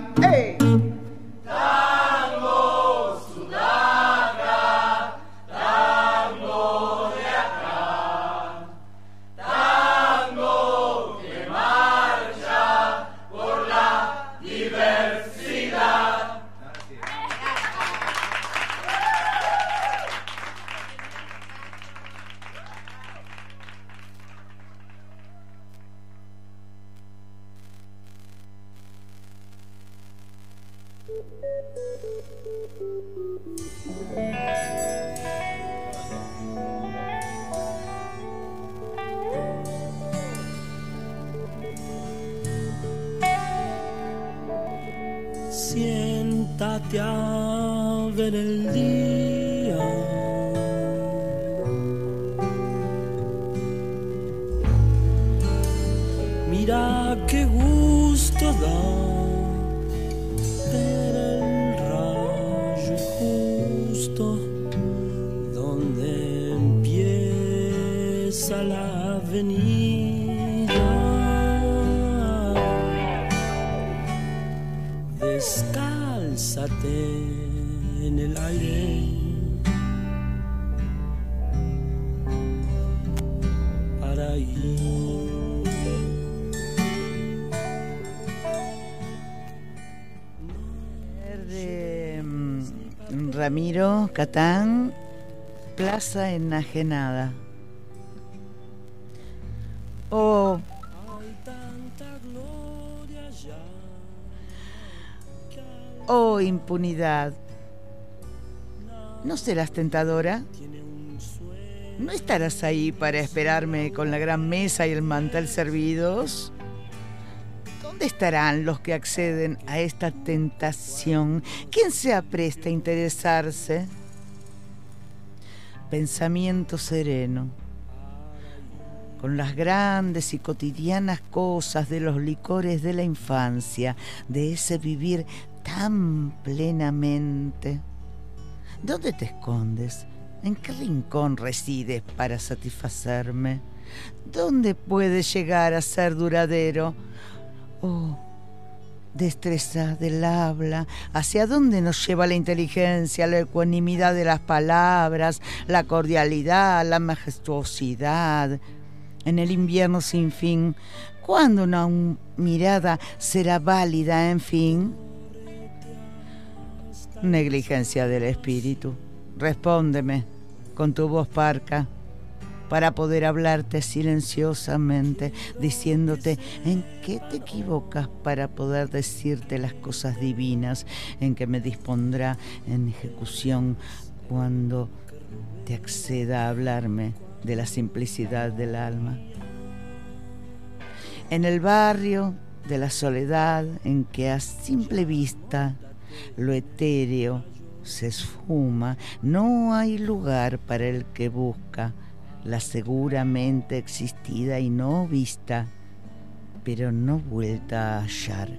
Ramiro Catán, Plaza Enajenada. Oh, oh impunidad. ¿No serás tentadora? ¿No estarás ahí para esperarme con la gran mesa y el mantel servidos? ¿Dónde estarán los que acceden a esta tentación? ¿Quién se apresta a interesarse? Pensamiento sereno, con las grandes y cotidianas cosas de los licores de la infancia, de ese vivir tan plenamente. ¿Dónde te escondes? ¿En qué rincón resides para satisfacerme? ¿Dónde puedes llegar a ser duradero? Oh, destreza del habla, ¿hacia dónde nos lleva la inteligencia, la ecuanimidad de las palabras, la cordialidad, la majestuosidad? En el invierno sin fin, ¿cuándo una un- mirada será válida, en fin? Negligencia del espíritu. Respóndeme con tu voz parca para poder hablarte silenciosamente, diciéndote en qué te equivocas para poder decirte las cosas divinas en que me dispondrá en ejecución cuando te acceda a hablarme de la simplicidad del alma. En el barrio de la soledad en que a simple vista lo etéreo se esfuma, no hay lugar para el que busca la seguramente existida y no vista, pero no vuelta a hallar.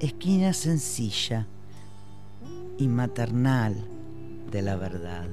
Esquina sencilla y maternal de la verdad.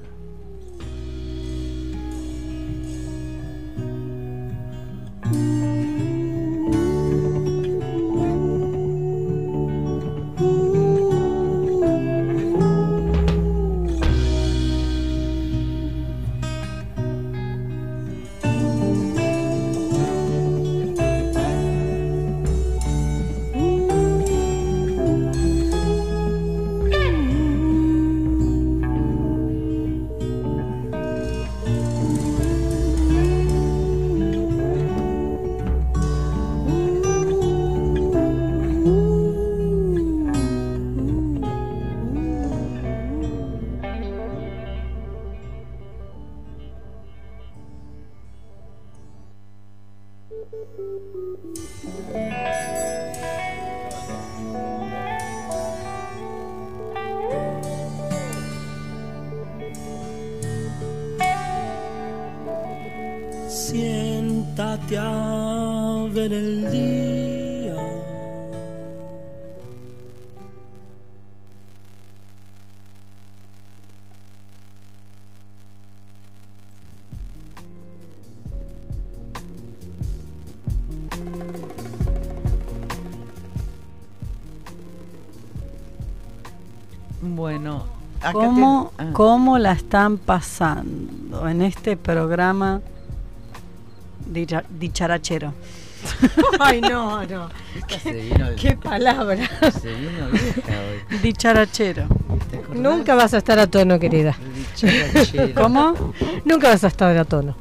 ¿Cómo la están pasando en este programa dicha- dicharachero? [LAUGHS] Ay, no, no. ¿Qué, palabra. Dicharachero. Nunca vas a estar a tono, querida. ¿Cómo? Nunca vas a estar a tono.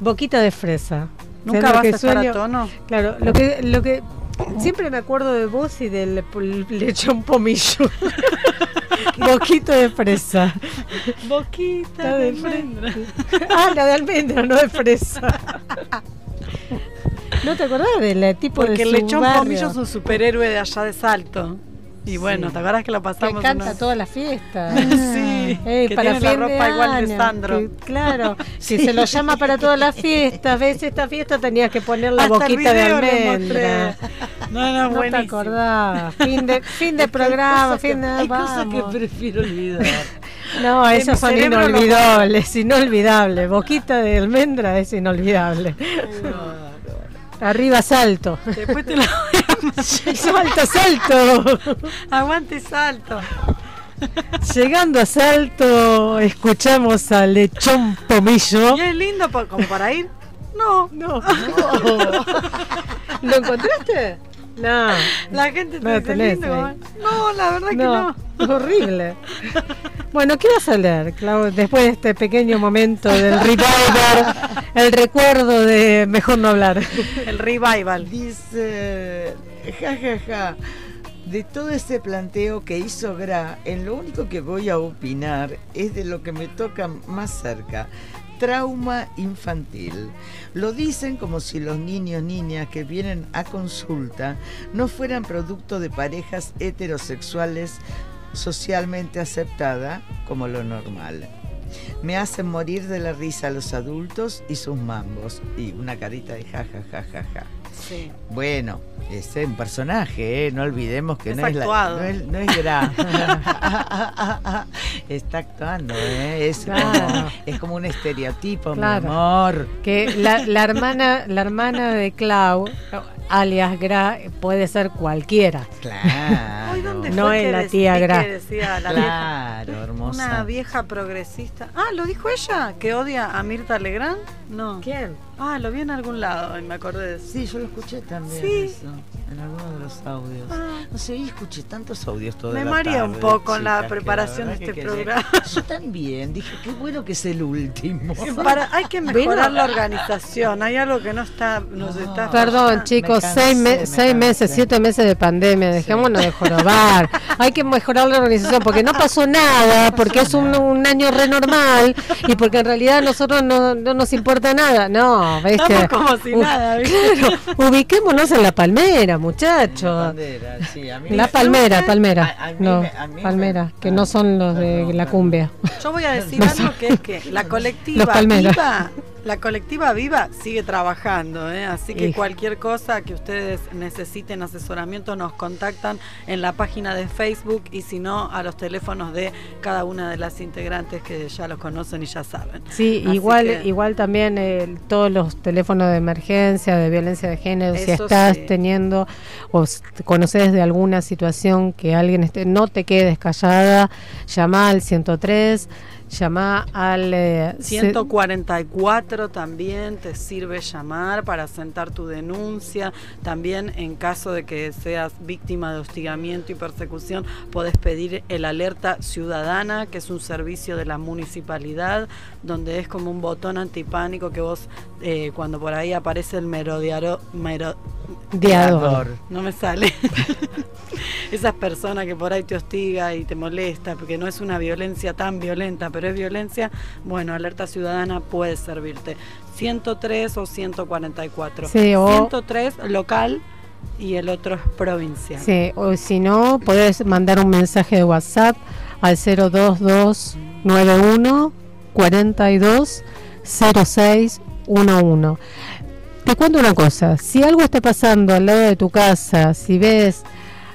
Boquita de fresa. ¿Nunca vas a estar a tono? Claro, lo que, lo que siempre me acuerdo de vos y del lechón pomillo. [LAUGHS] Boquita de fresa. Boquita de fresa. Ah, la de almendra, no de fresa. [LAUGHS] ¿No te acordás del tipo Porque de el su lechón barrio? pomillo es un superhéroe de allá de Salto. Y bueno, Sí. ¿te acuerdas que que pasamos? canta una- todas las fiestas. [LAUGHS] Sí, Ey, que para tiene la de ropa igual de Sandro. que- claro, [LAUGHS] Sí. si se lo llama para todas las fiestas, ves esta fiesta tenías que poner la Hasta boquita de almendra. No, no, No te acordás. Fin de, fin de programa, fin de Hay cosas que prefiero olvidar. [LAUGHS] No, esos son lo inolvidables, inolvidables. Boquita de almendra es inolvidable. Arriba salto. Después te lo voy a [LAUGHS] Salto, salto. Aguante salto. Llegando a salto, escuchamos a Lechón Pomillo. ¿Y es lindo como para ir? No. No. [LAUGHS] ¿Lo encontraste? No. [LAUGHS] La gente te dice lindo. ahí. No, la verdad que No, no. [LAUGHS] horrible. Bueno, ¿qué vas a leer, Clau? Después de este pequeño momento del [LAUGHS] revival, el recuerdo de mejor no hablar. El revival. Dice, ja, ja, ja. De todo ese planteo que hizo Gra, en lo único que voy a opinar es de lo que me toca más cerca. Trauma infantil. Lo dicen como si los niños, niñas que vienen a consulta no fueran producto de parejas heterosexuales socialmente aceptada como lo normal. Me hacen morir de la risa los adultos y sus mambos. Y una carita de ja, ja, ja, ja, ja. Sí. Bueno, es un personaje, ¿eh? no olvidemos que Es no, es la- no es no es Gra. [LAUGHS] Está actuando, ¿eh? es, como, es como un estereotipo, Claro. mi amor. Que la, la hermana, la hermana de Clau, alias Gra, puede ser cualquiera. Claro. Hoy, ¿dónde No es la tía Gra. decía la vieja? Claro, hermosa. Una vieja progresista. Ah, ¿lo dijo ella? ¿Que odia a Mirta Legrand? No. ¿Quién? Ah, lo vi en algún lado y me acordé de eso. Sí, yo lo escuché también. Sí. eso, en alguno de los audios. Ah. No sé, hoy escuché tantos audios toda Me la marea un poco en la chicas, preparación de este que programa. [LAUGHS] Yo también, dije, qué bueno que es el último. Para, hay que mejorar la organización. Hay algo que no está, nos está Perdón, chicos, me seis, me- seis meses, siete meses de pandemia, dejémonos de jorobar. Hay que mejorar la organización porque no pasó nada, porque es un, un año re normal y porque en realidad a nosotros no, no nos importa nada. No, ¿viste? Estamos como si U- nada, ¿viste? Claro, ubiquémonos en la palmera, muchachos. Sí, La me- palmera, palmera. A- a No, me- palmera, que no son los de la cumbia. Yo voy a [LAUGHS] decir algo que es que la colectiva Los palmeras. La colectiva viva sigue trabajando, ¿eh? así que cualquier cosa que ustedes necesiten asesoramiento nos contactan en la página de Facebook y si no a los teléfonos de cada una de las integrantes que ya los conocen y ya saben. Sí, Así igual que- igual también eh, todos los teléfonos de emergencia, de violencia de género, si estás sí. teniendo o conoces de alguna situación que alguien esté, no te quedes callada, llama al 103, llama al eh, se- 144 también te sirve llamar para sentar tu denuncia. También en caso de que seas víctima de hostigamiento y persecución, podés pedir el alerta ciudadana, que es un servicio de la municipalidad, donde es como un botón antipánico que vos, eh, cuando por ahí aparece el merodearo, mero- Diador. [LAUGHS] no me sale. [LAUGHS] Esas personas que por ahí te hostiga y te molesta, porque no es una violencia tan violenta, pero es violencia, bueno, alerta ciudadana puede servirte. 103 o 144. Sí, o- 103 local y el otro es provincial. Sí, o si no, podés mandar un mensaje de WhatsApp al 02291 42 0611. Te cuento una cosa, si algo está pasando al lado de tu casa, si ves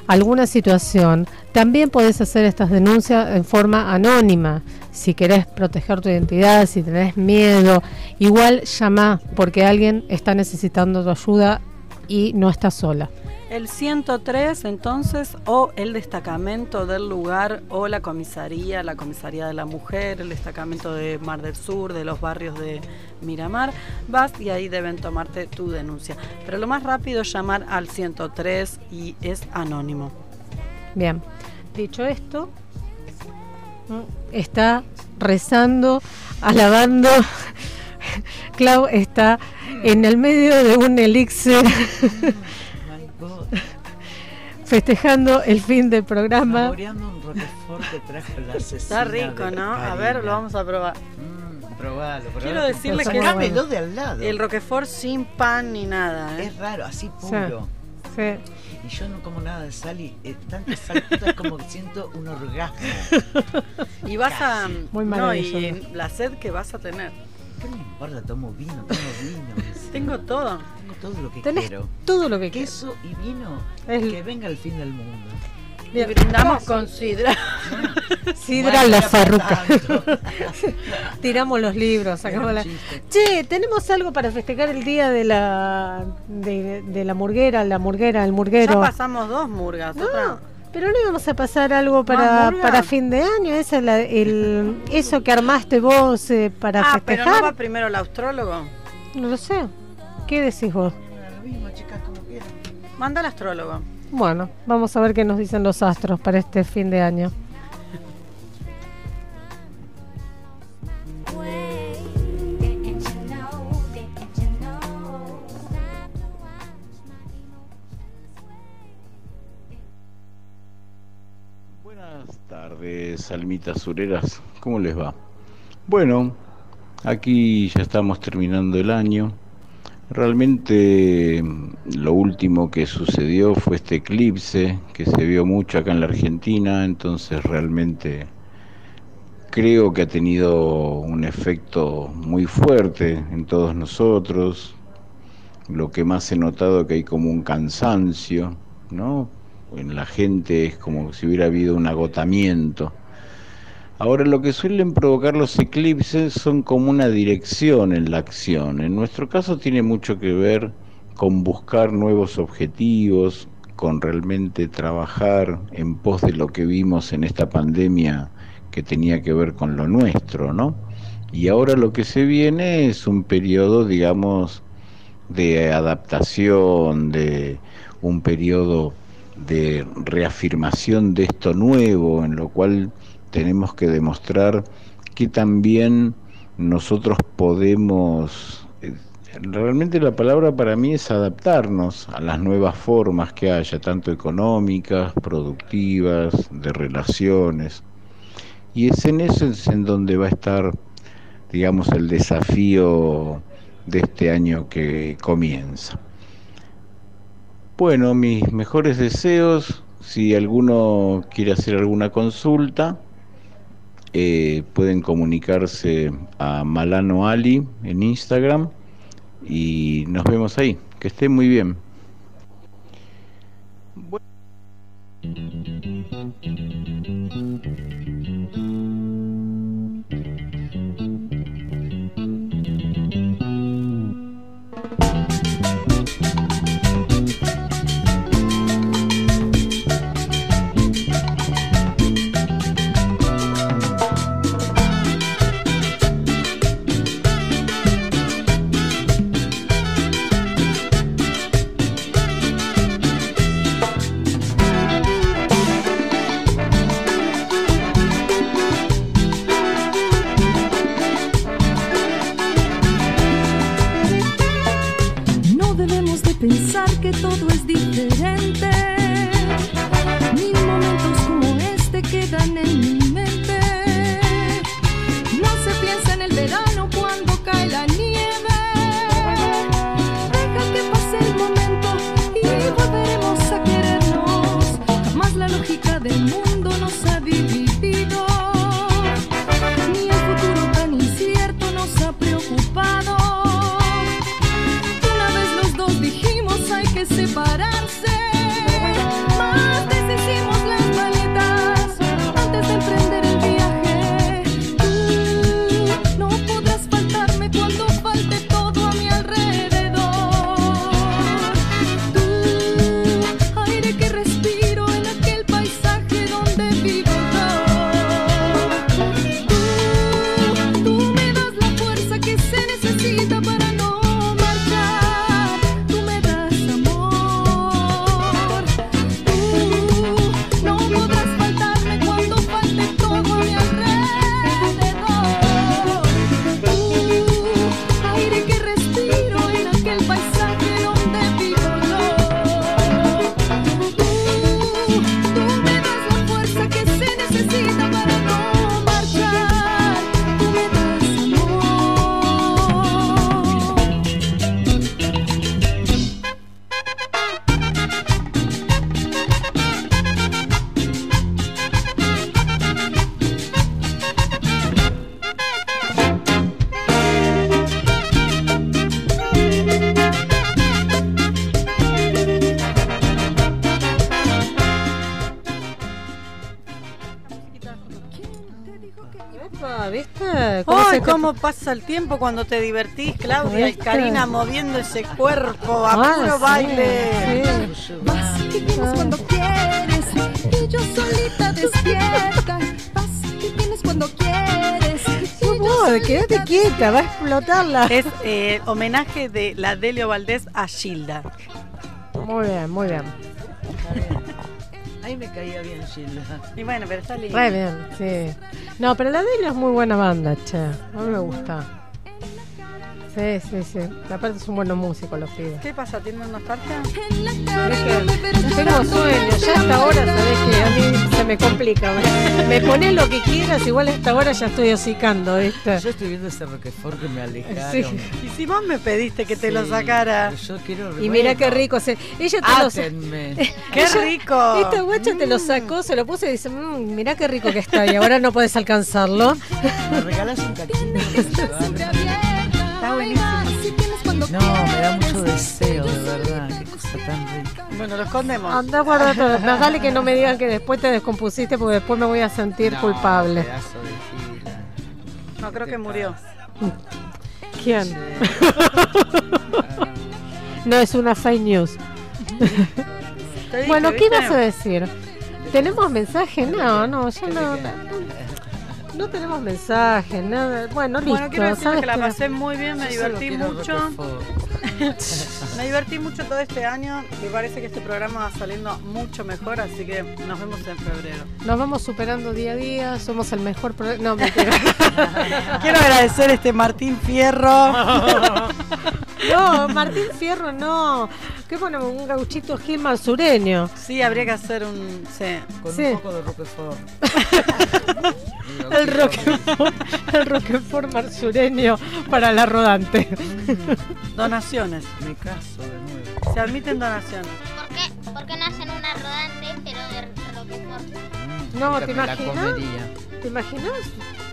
alguna situación, también podés hacer estas denuncias en forma anónima. Si querés proteger tu identidad, si tenés miedo, igual llama porque alguien está necesitando tu ayuda y no estás sola. El 103 entonces o el destacamento del lugar o la comisaría, la comisaría de la mujer, el destacamento de Mar del Sur, de los barrios de Miramar, vas y ahí deben tomarte tu denuncia. Pero lo más rápido es llamar al 103 y es anónimo. Bien, dicho esto, está rezando, alabando. [LAUGHS] Clau está en el medio de un elixir, [LAUGHS] festejando el fin del programa. Saboreando un roquefort que trajo la Está rico, ¿no? A ver, lo vamos a probar. Mm, probalo, probalo. Quiero decirle que Sacámelo de al lado. el Roquefort sin pan ni nada. ¿eh? Es raro, así puro. Sí. Y yo no como nada de sal y eh, tanta sal puta es como que siento un orgasmo. Y vas a. Muy no, maravilloso. y la sed que vas a tener. ¿Qué me importa? Tomo vino, tomo vino. Tengo todo. Todo lo que Tenés quiero. todo lo que quieras. Queso y vino. Que venga el fin del mundo. Y brindamos con sidra. [LAUGHS] Sidra Bueno, la ya farruca. [LAUGHS] Tiramos los libros, sacamos la... Che, tenemos algo para festejar el día de la de, de la murguera, la murguera, el Ya murguero. pasamos dos murgas. otra. Pero no íbamos a pasar algo ¿Más para, para fin de año, esa es la- el, eso que armaste vos eh, para Ah, pero festejar. no va primero el astrólogo. No lo sé. ¿Qué decís vos? Manda al astrólogo. Bueno, vamos a ver qué nos dicen los astros para este fin de año. Buenas tardes, almitas sureras. ¿Cómo les va? Bueno, aquí ya estamos terminando el año. Realmente mm, lo último que sucedió fue este eclipse que se vio mucho acá en la Argentina, entonces realmente creo que ha tenido un efecto muy fuerte en todos nosotros. Lo que más he notado que hay como un cansancio, ¿no? En la gente es como si hubiera habido un agotamiento. Ahora lo que suelen provocar los eclipses son como una dirección en la acción. En nuestro caso tiene mucho que ver con buscar nuevos objetivos, con realmente trabajar en pos de lo que vimos en esta pandemia que tenía que ver con lo nuestro, ¿no? Y ahora lo que se viene es un periodo, digamos, de adaptación, de un periodo de reafirmación de esto nuevo, en lo cual tenemos que demostrar que también nosotros podemos, eh, realmente la palabra para mí es adaptarnos a las nuevas formas que haya, tanto económicas, productivas, de relaciones. Y es en eso es en donde va a estar, digamos, el desafío de este año que comienza. Bueno, mis mejores deseos, si alguno quiere hacer alguna consulta, eh, pueden comunicarse a Malano Ali en Instagram y nos vemos ahí. Que estén muy bien. Pensar que todo es diferente. ¿Cómo pasa el tiempo cuando te divertís, Claudia y. Karina moviendo ese cuerpo a Ah, puro sí, baile. Vas y vienes cuando quieres y yo solita despierta. Vas y vienes cuando quieres. yo No, quédate quieta, va a explotarla. Es eh, homenaje de la Delio Valdés a Gilda. Muy bien, muy bien. Ahí me caía bien Gilda. Y bueno, pero está lindo. Re bien, sí. No, pero la Delia es muy buena banda, che. A mí me gusta. Sí, sí, sí. Aparte es un buen músico, los pibes. ¿Qué pasa? ¿Tienen nostalgia? Tengo sueño, ya a esta hora sabés que a mí se me complica. Me, me pones lo que quieras, igual a esta hora ya estoy hocicando, ¿viste? Yo estoy viendo ese Roquefort que me alejaron. Sí. Y si vos me pediste que te lo sacara. Yo quiero Y mira qué rico. Se, ella te lo. [LAUGHS] ¡Qué Ella- rico! Esta guacha te lo sacó, se lo puso y dice, mmm, mirá qué rico que está y ahora no puedes alcanzarlo. ¿Me regalas un cachito? [LAUGHS] Buenísimo. No, me da mucho deseo, de verdad. Qué cosa tan rica. Bueno, lo escondemos. Anda, guarda todo. Más vale que no me digan que después te descompusiste porque después me voy a sentir No, culpable. pedazo de Gila. No, creo que murió. ¿Quién? [LAUGHS] no es una fake news. Bueno, ¿qué ibas a decir? ¿Tenemos mensaje? No, no, ya no. No tenemos mensajes, nada. Bueno, listo. Bueno, quiero ¿sabes que la pasé muy bien, me divertí mucho. [LAUGHS] Me divertí mucho todo este año. Me parece que este programa va saliendo mucho mejor, así que nos vemos en febrero. Nos vamos superando día a día, somos el mejor pro- No, [LAUGHS] mentira. Quiero agradecer a este Martín Fierro. [LAUGHS] no, Martín Fierro no. ¿Qué ponemos? Un gauchito Gil sureño. Sí, habría que hacer un. Sí. Con Sí. un poco de Roquefort. El Roquefort, el Roquefort marsureño para la rodante. Donaciones. Me caso de nuevo. Se admiten donaciones. ¿Por qué, ¿Por qué no hacen una rodante, pero de Roquefort? No, Nunca ¿te imaginas? ¿Te imaginas?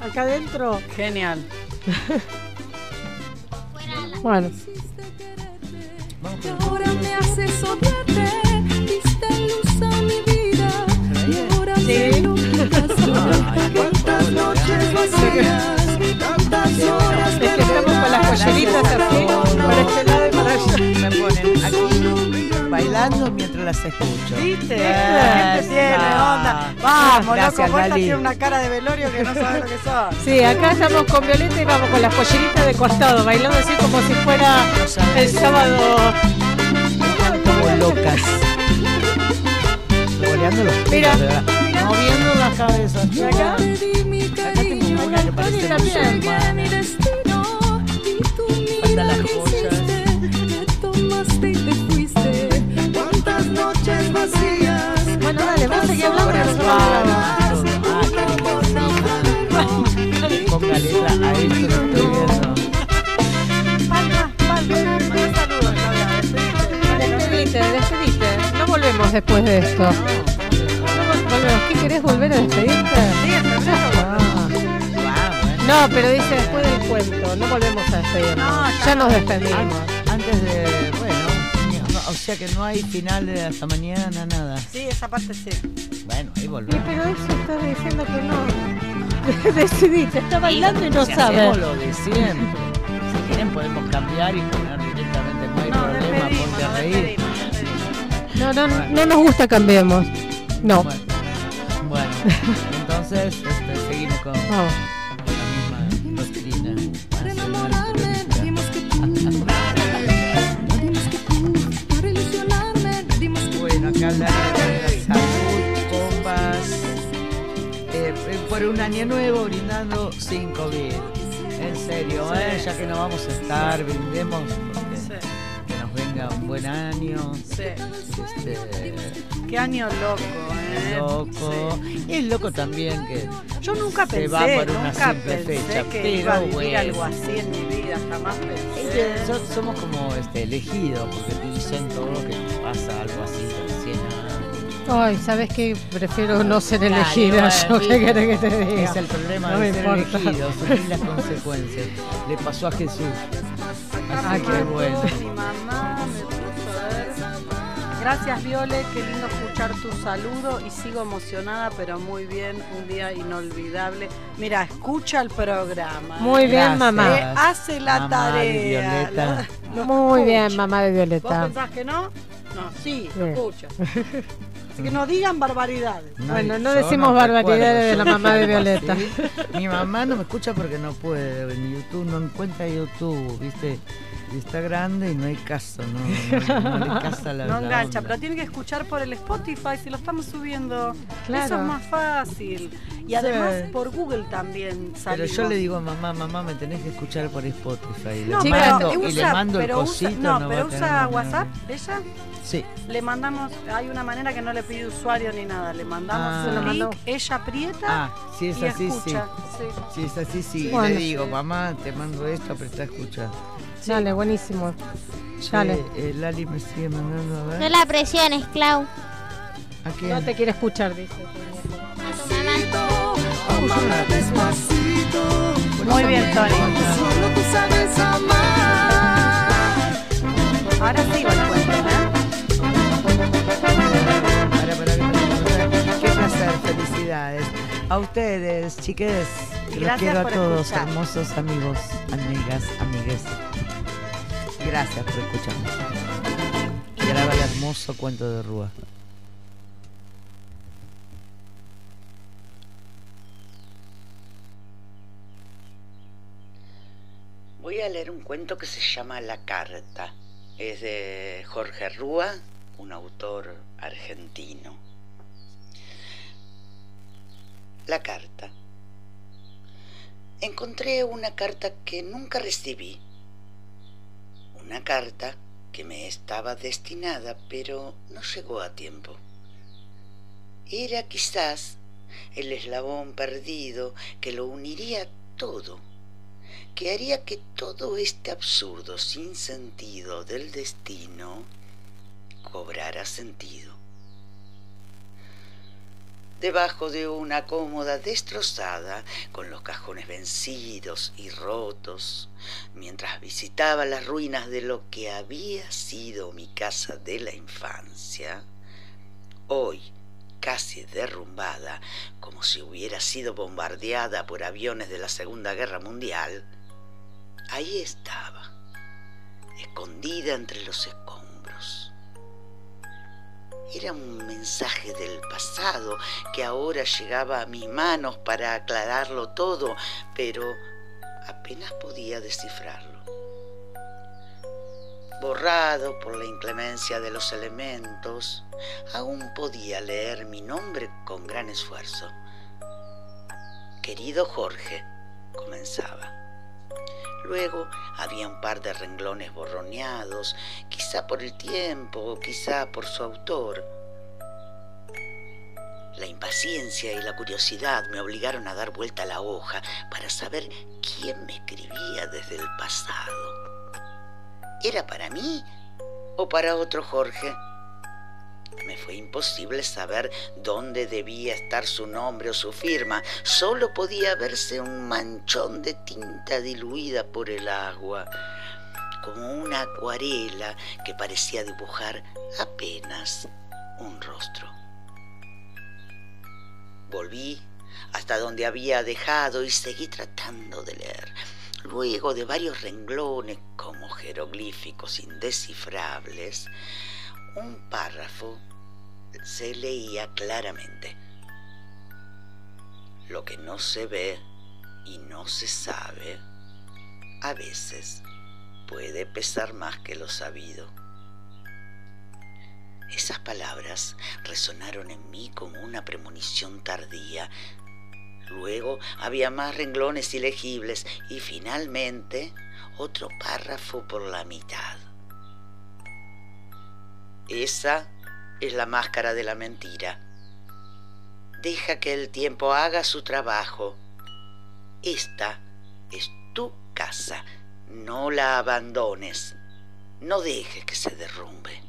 Acá adentro. Genial. Bueno. Y ahora me haces odiarte, diste luz a mi vida. Cuántas noches vacías, tantas horas Es que estamos con las polleritas así, para este lado y para allá. Me ponen aquí bailando mientras las escucho. ¿Viste? La gente tiene onda. Vamos, Gracias, loco, Lali. tiene una cara de velorio que no sabes lo que sos. Sí, acá estamos con Violeta y vamos con las polleritas de costado, bailando así como si fuera el sábado. Como locas. Mira. Moviendo la cabeza. ¿Y acá? te di mi cariño, Una que parece las joyas. Bueno, dale, vamos a seguir hablando. nosotros hablamos. [LAUGHS] Ponga letra a esto que estoy viendo. Despedite. No volvemos después de esto. Volvemos. ¿Qué querés volver a despedirte? Sí, febrero. Ah. No, pero dice después del cuento. No volvemos a despedirnos. No, ya ya no. nos despedimos. An- Antes de, bueno, no, o sea que no hay final de hasta mañana, nada. Sí, esa parte sí. Bueno, ahí Y volvemos. pero eso estás diciendo que no. [LAUGHS] Decidiste, está bailando y no Si sabe. hacemos lo de siempre. Si quieren podemos cambiar y poner directamente, no hay No, problema, ponte a reír. No, no, no nos gusta cambiemos. No. Bueno, bueno, entonces este, seguimos con Vamos. la misma doctrina. Para enamorarme, más que tú. [LAUGHS] Nadie más que tú. Para ilusionarme, nadie más que Bueno, acá hablar de la salud, bombas, eh, por un año nuevo brindando sin COVID. En serio, ¿eh? ya que no vamos a estar, brindemos un buen año. sí. Este, Qué año loco, ¿eh? loco. Sí. Y es loco también que Yo nunca se pensé, va por una nunca simple pensé fecha, que pero iba a vivir bueno. algo así en mi vida, jamás Es pensé. que somos como este, elegidos, porque dicen todo que pasa algo así 100 años. Ay, ¿sabes qué? Prefiero no ser bueno, Yo, ¿qué querés que te diga? Es el problema No de me ser importa. elegido, sufrir las consecuencias. Le pasó a Jesús. Ah, que bueno. [LAUGHS] Mi mamá me puso a ver. Gracias Viole, qué lindo escuchar tu saludo y sigo emocionada, pero muy bien, un día inolvidable. Mira, escucha el programa. Muy bien, Gracias, mamá. Eh, hace la mamá de tarea. Violeta. Lo- lo Muy bien, mamá de ¿Vos Violeta. pensás que no? No, sí, lo Bien. escucha. [LAUGHS] Así que no digan barbaridades. Bueno, no decimos barbaridades de la mamá de [LAUGHS] Violeta. Mi mamá no me escucha porque no puede, en YouTube no encuentra YouTube, ¿viste? Y está grande y no hay caso, no, no, no le [LAUGHS] casa la No la engancha, onda. pero tiene que escuchar por el Spotify si lo estamos subiendo. Claro. Eso es más fácil. Y además por Google también Pero salimos. yo le digo a mamá, mamá, me tenés que escuchar por Spotify. Y le No, Chica, mando, pero y le usa, mando el pero usa, cosito. no, va pero usa WhatsApp, ella. Sí. Le mandamos, hay una manera que no le pide usuario ni nada, le mandamos Ah. un link, mandó. ella aprieta Ah, si es y así, sí. escucha. sí. Si es así, sí. Y Bueno. le digo, mamá, te mando esto, presta a Dale, buenísimo. Dale. eh, Lali me sigue mandando a ver. No la presiones, Clau. ¿A quién? No te quiere escuchar, dice. A tu mamá. Amar despacito. Muy bien, Tony. Solo tú sabes amar. Ahora sí va el cuento, ¿eh? Qué placer, felicidades. A ustedes, chiques. Y Los gracias quiero a todos, escuchar. hermosos amigos, amigas, amigues. Gracias por escucharnos. Graba el hermoso cuento de Rúa. Voy a leer un cuento que se llama La Carta. Es de Jorge Rúa, un autor argentino. La Carta. Encontré una carta que nunca recibí una carta que me estaba destinada, pero no llegó a tiempo. Era quizás el eslabón perdido que lo uniría todo que haría que todo este absurdo sin sentido del destino cobrara sentido. Debajo de una cómoda destrozada, con los cajones vencidos y rotos, mientras visitaba las ruinas de lo que había sido mi casa de la infancia, hoy casi derrumbada, como si hubiera sido bombardeada por aviones de la Segunda Guerra Mundial, ahí estaba, escondida entre los escombros. Era un mensaje del pasado que ahora llegaba a mis manos para aclararlo todo, pero apenas podía descifrarlo. Borrado por la inclemencia de los elementos, aún podía leer mi nombre con gran esfuerzo. Querido Jorge, comenzaba. Luego había un par de renglones borroneados, quizá por el tiempo quizá por su autor. La impaciencia y la curiosidad me obligaron a dar vuelta a la hoja para saber quién me escribía desde el pasado. ¿Era para mí o para otro Jorge? Me fue imposible saber dónde debía estar su nombre o su firma. Solo podía verse un manchón de tinta diluida por el agua, como una acuarela que parecía dibujar apenas un rostro. Volví hasta donde había dejado y seguí tratando de leer. Luego de varios renglones como jeroglíficos indescifrables, un párrafo se leía claramente. Lo que no se ve y no se sabe, a veces puede pesar más que lo sabido. Esas palabras resonaron en mí como una premonición tardía. Luego había más renglones ilegibles y finalmente otro párrafo por la mitad. Esa es la máscara de la mentira. Deja que el tiempo haga su trabajo. Esta es tu casa. No la abandones. No dejes que se derrumbe.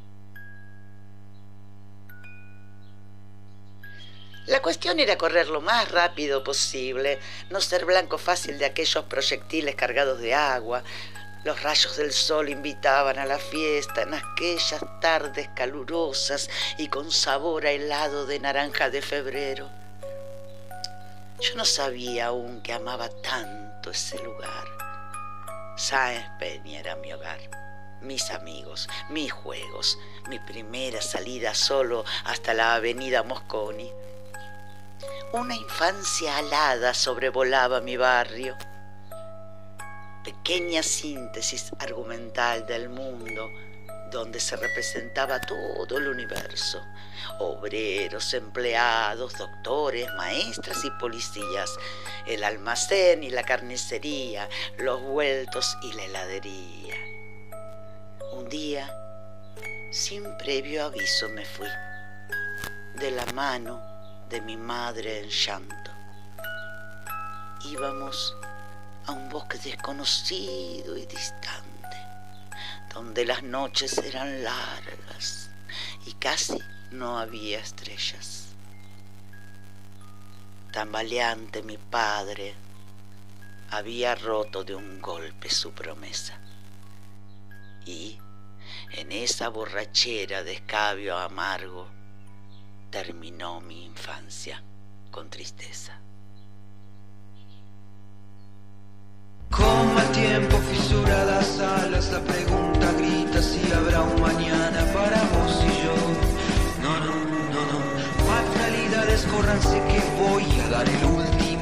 La cuestión era correr lo más rápido posible, no ser blanco fácil de aquellos proyectiles cargados de agua, los rayos del sol invitaban a la fiesta en aquellas tardes calurosas y con sabor a helado de naranja de febrero. Yo no sabía aún que amaba tanto ese lugar. Sáenz Peña era mi hogar, mis amigos, mis juegos, mi primera salida solo hasta la avenida Mosconi. Una infancia alada sobrevolaba mi barrio pequeña síntesis argumental del mundo donde se representaba todo el universo, obreros, empleados, doctores, maestras y policías, el almacén y la carnicería, los vueltos y la heladería. Un día, sin previo aviso, me fui, de la mano de mi madre en llanto. Íbamos a un bosque desconocido y distante, donde las noches eran largas y casi no había estrellas. Tambaleante mi padre había roto de un golpe su promesa y en esa borrachera de escabio amargo terminó mi infancia con tristeza. Con mal tiempo fisura las alas, la pregunta grita si habrá un mañana para vos y yo. No, no, no, no. Fatalidades, córranse que voy a dar el último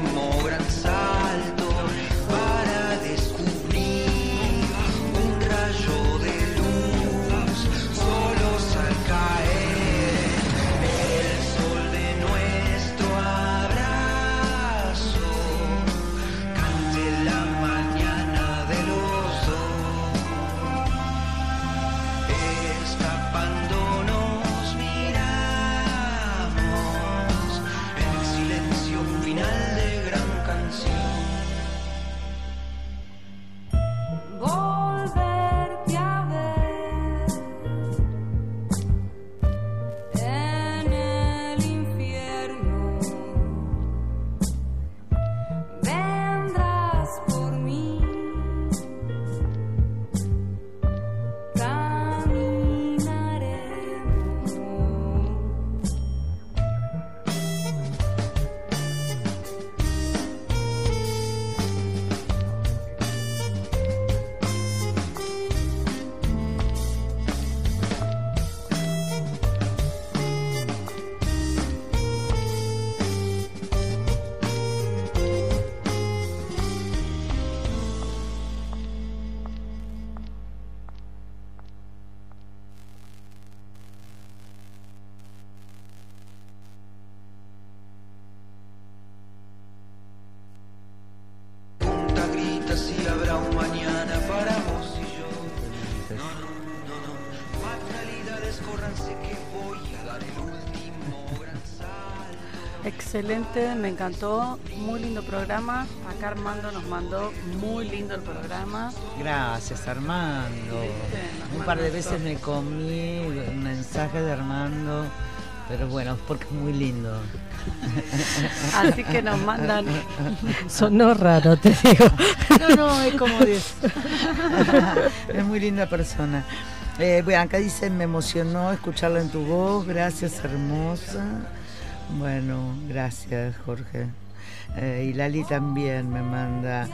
Excelente, me encantó, muy lindo programa. Acá Armando nos mandó muy lindo el programa. Gracias, Armando. Un par de veces me comí un mensaje de Armando, pero bueno, porque es muy lindo. [LAUGHS] Así que nos mandan. Sonó raro, te digo. No, no, es como 10. [LAUGHS] es muy linda persona. Eh, bueno, acá dicen, me emocionó escucharla en tu voz, gracias hermosa. Bueno, gracias Jorge. Eh, y Lali también me manda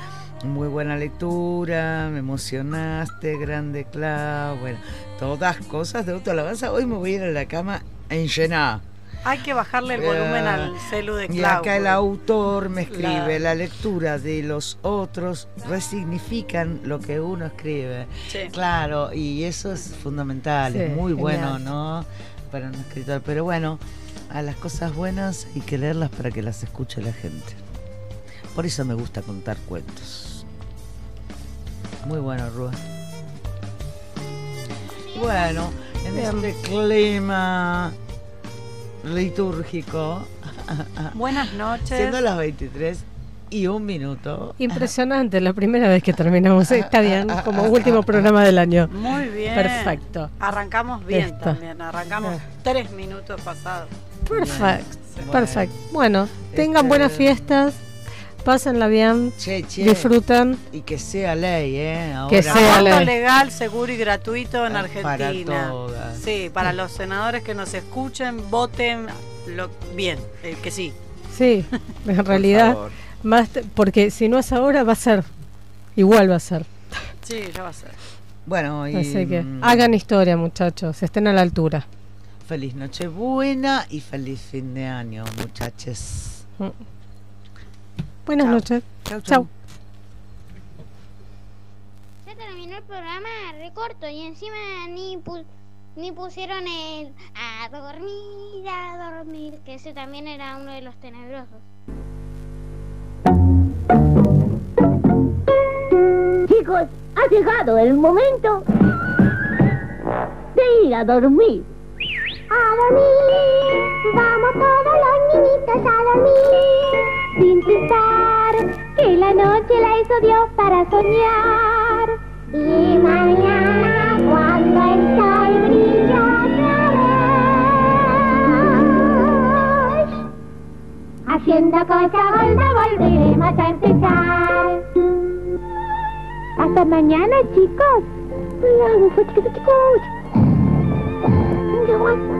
muy buena lectura, me emocionaste, grande Clau. Bueno, todas cosas de autoalabanza. Hoy me voy a ir a la cama enllenada. Hay que bajarle el volumen Eh, al celu de Y Clau. acá el autor me escribe, La- la lectura de los otros resignifican lo que uno escribe. Sí. Claro, y eso es fundamental, Sí, es muy genial. bueno, ¿no? Para un escritor. Pero bueno, a las cosas buenas hay que leerlas para que las escuche la gente. Por eso me gusta contar cuentos. Muy bueno, Rúa. Bueno, en Bien. este clima litúrgico. Buenas noches. Siendo las 23 y un minuto. Impresionante, la primera vez que terminamos. Está bien, [LAUGHS] como último programa del año. Muy bien. Perfecto. Arrancamos bien Esto. también. Arrancamos Ah. tres minutos pasados. Perfecto. Bueno. Perfecto. Bueno, tengan Este- buenas fiestas. Pásenla bien. Che, che. Disfrutan. Y que sea ley, ¿eh? Ahora, Que sea Aborto ley. legal, seguro y gratuito en para Argentina. todas. Sí, para los senadores que nos escuchen, voten lo, bien, el que sí. Sí, en [LAUGHS] realidad. favor. Más te- porque si no es ahora, va a ser. Igual va a ser. Sí, ya va a ser. Bueno, y Así que mm, hagan historia, muchachos. Estén a la altura. Feliz Nochebuena y feliz fin de año, muchachos. Buenas Chau. noches. Chau, Chau. Ya terminó el programa recorto y encima ni pu- ni pusieron el a dormir, a dormir, que ese también era uno de los tenebrosos. Chicos, ha llegado el momento de ir a dormir. A dormir, vamos todos los niñitos a dormir, sin pensar que la noche la hizo Dios para soñar. Y mañana cuando el sol brilla otra vez, haciendo cosa gorda volveremos a empezar. Hasta mañana, chicos. Cuidado, chicos, chicos. La vuelta,